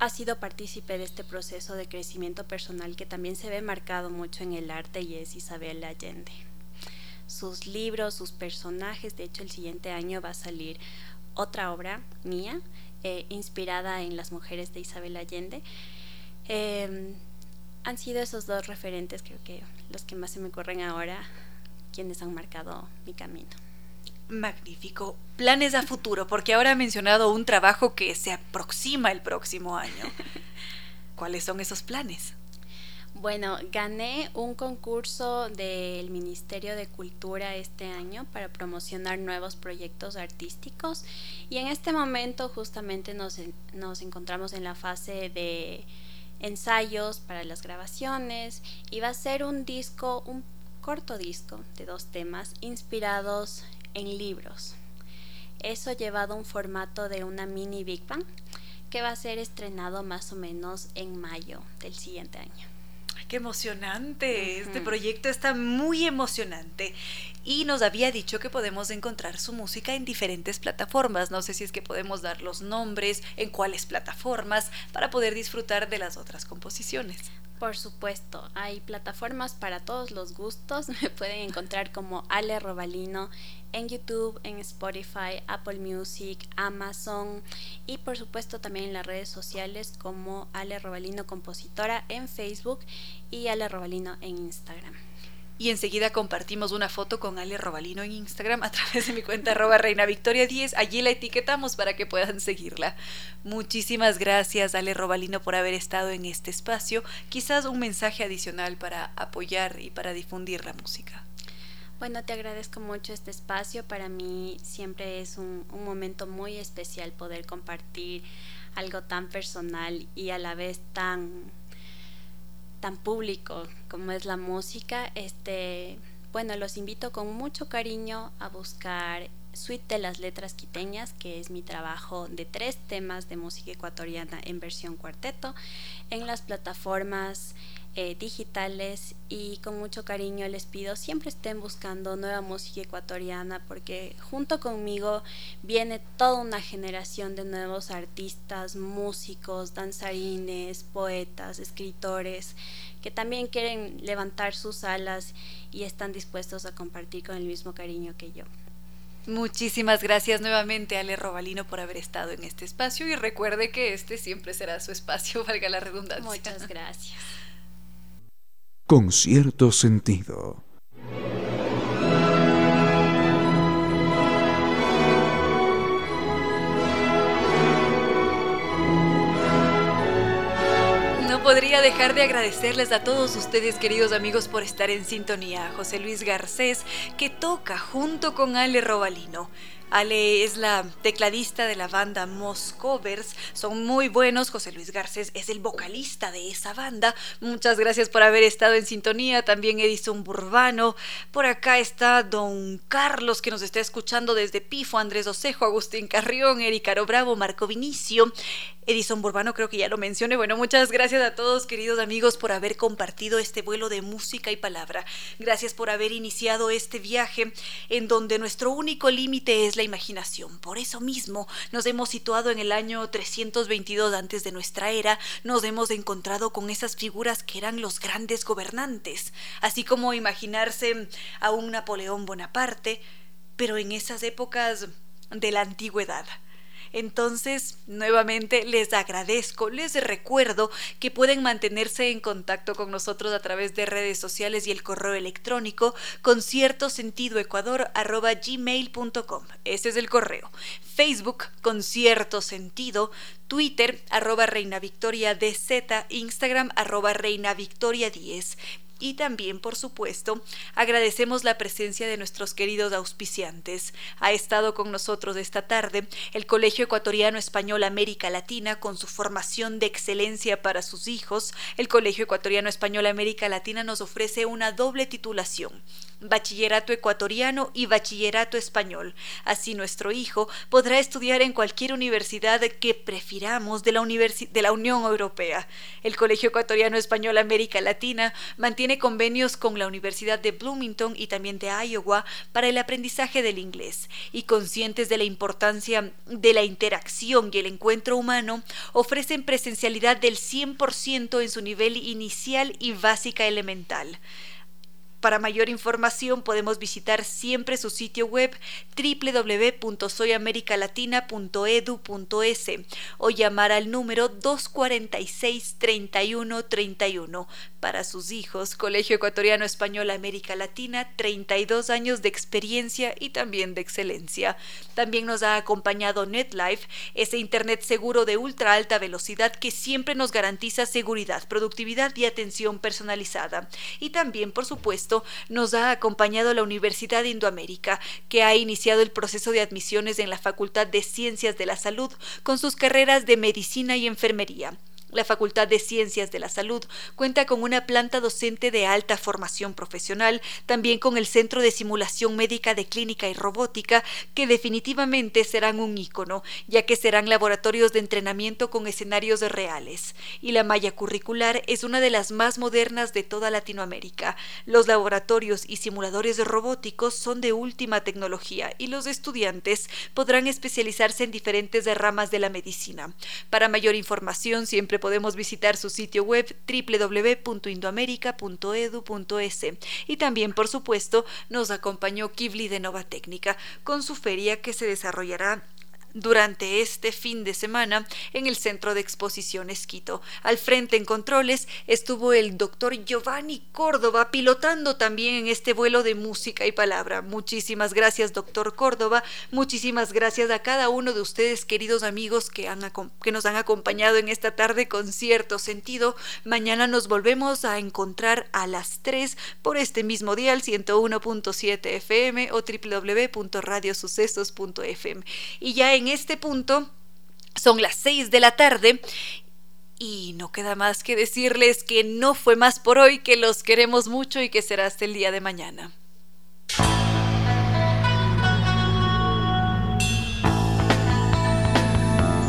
S7: ha sido partícipe de este proceso de crecimiento personal que también se ve marcado mucho en el arte y es Isabel Allende. Sus libros, sus personajes, de hecho el siguiente año va a salir otra obra mía eh, inspirada en las mujeres de Isabel Allende. Em, han sido esos dos referentes, creo que los que más se me ocurren ahora, quienes han marcado mi camino.
S6: Magnífico. Planes a futuro, porque ahora ha mencionado un trabajo que se aproxima el próximo año. ¿Cuáles son esos planes?
S7: Bueno, gané un concurso del Ministerio de Cultura este año para promocionar nuevos proyectos artísticos y en este momento justamente nos, nos encontramos en la fase de ensayos para las grabaciones y va a ser un disco, un corto disco de dos temas inspirados en libros. Eso llevado a un formato de una mini Big Bang que va a ser estrenado más o menos en mayo del siguiente año.
S6: ¡Qué emocionante! Este proyecto está muy emocionante y nos había dicho que podemos encontrar su música en diferentes plataformas. No sé si es que podemos dar los nombres, en cuáles plataformas, para poder disfrutar de las otras composiciones.
S7: Por supuesto, hay plataformas para todos los gustos. Me pueden encontrar como Ale Robalino en YouTube, en Spotify, Apple Music, Amazon y por supuesto también en las redes sociales como Ale Robalino Compositora en Facebook y Ale Robalino en Instagram
S6: y enseguida compartimos una foto con Ale Robalino en Instagram a través de mi cuenta arroba reina victoria 10. Allí la etiquetamos para que puedan seguirla. Muchísimas gracias Ale Robalino por haber estado en este espacio. Quizás un mensaje adicional para apoyar y para difundir la música.
S7: Bueno, te agradezco mucho este espacio. Para mí siempre es un, un momento muy especial poder compartir algo tan personal y a la vez tan tan público como es la música, este, bueno, los invito con mucho cariño a buscar Suite de las Letras Quiteñas, que es mi trabajo de tres temas de música ecuatoriana en versión cuarteto, en las plataformas eh, digitales y con mucho cariño les pido siempre estén buscando nueva música ecuatoriana porque junto conmigo viene toda una generación de nuevos artistas, músicos, danzarines, poetas, escritores que también quieren levantar sus alas y están dispuestos a compartir con el mismo cariño que yo.
S6: Muchísimas gracias nuevamente Ale Robalino por haber estado en este espacio y recuerde que este siempre será su espacio, valga la redundancia.
S7: Muchas gracias
S3: con cierto sentido.
S6: No podría dejar de agradecerles a todos ustedes, queridos amigos, por estar en sintonía. José Luis Garcés, que toca junto con Ale Robalino. Ale es la tecladista de la banda Moscovers. Son muy buenos. José Luis Garcés es el vocalista de esa banda. Muchas gracias por haber estado en sintonía. También Edison Burbano. Por acá está Don Carlos que nos está escuchando desde Pifo. Andrés Osejo, Agustín Carrión, Ericaro Bravo, Marco Vinicio. Edison Burbano creo que ya lo mencioné. Bueno, muchas gracias a todos queridos amigos por haber compartido este vuelo de música y palabra. Gracias por haber iniciado este viaje en donde nuestro único límite es la imaginación. Por eso mismo nos hemos situado en el año 322 antes de nuestra era, nos hemos encontrado con esas figuras que eran los grandes gobernantes, así como imaginarse a un Napoleón Bonaparte, pero en esas épocas de la antigüedad. Entonces, nuevamente les agradezco, les recuerdo que pueden mantenerse en contacto con nosotros a través de redes sociales y el correo electrónico con cierto sentido ecuador gmail.com. Ese es el correo. Facebook con cierto sentido, Twitter arroba Reina Victoria DZ, Instagram arroba Reina Victoria 10 y también, por supuesto, agradecemos la presencia de nuestros queridos auspiciantes. Ha estado con nosotros esta tarde el Colegio Ecuatoriano Español América Latina con su formación de excelencia para sus hijos. El Colegio Ecuatoriano Español América Latina nos ofrece una doble titulación bachillerato ecuatoriano y bachillerato español. Así nuestro hijo podrá estudiar en cualquier universidad que prefiramos de la, de la Unión Europea. El Colegio Ecuatoriano Español América Latina mantiene convenios con la Universidad de Bloomington y también de Iowa para el aprendizaje del inglés y conscientes de la importancia de la interacción y el encuentro humano, ofrecen presencialidad del 100% en su nivel inicial y básica elemental. Para mayor información podemos visitar siempre su sitio web www.soyamericalatina.edu.es o llamar al número 246 3131 para sus hijos, Colegio Ecuatoriano Español América Latina, 32 años de experiencia y también de excelencia. También nos ha acompañado NetLife, ese Internet seguro de ultra alta velocidad que siempre nos garantiza seguridad, productividad y atención personalizada. Y también, por supuesto, nos ha acompañado la Universidad de Indoamérica, que ha iniciado el proceso de admisiones en la Facultad de Ciencias de la Salud con sus carreras de medicina y enfermería. La Facultad de Ciencias de la Salud cuenta con una planta docente de alta formación profesional, también con el Centro de Simulación Médica de Clínica y Robótica, que definitivamente serán un ícono, ya que serán laboratorios de entrenamiento con escenarios reales. Y la malla curricular es una de las más modernas de toda Latinoamérica. Los laboratorios y simuladores robóticos son de última tecnología y los estudiantes podrán especializarse en diferentes ramas de la medicina. Para mayor información, siempre podemos visitar su sitio web www.indoamerica.edu.es. Y también, por supuesto, nos acompañó Kivli de Nova Técnica con su feria que se desarrollará durante este fin de semana en el Centro de Exposiciones Quito. Al frente en controles estuvo el doctor Giovanni Córdoba pilotando también en este vuelo de música y palabra. Muchísimas gracias, doctor Córdoba. Muchísimas gracias a cada uno de ustedes, queridos amigos, que, han, que nos han acompañado en esta tarde con cierto sentido. Mañana nos volvemos a encontrar a las 3 por este mismo día, al 101.7 FM o www.radiosucesos.fm. Y ya en en este punto son las 6 de la tarde y no queda más que decirles que no fue más por hoy, que los queremos mucho y que será hasta el día de mañana.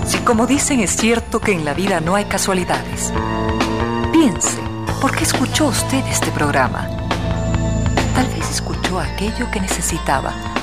S2: Si como dicen es cierto que en la vida no hay casualidades, piense, ¿por qué escuchó usted este programa? Tal vez escuchó aquello que necesitaba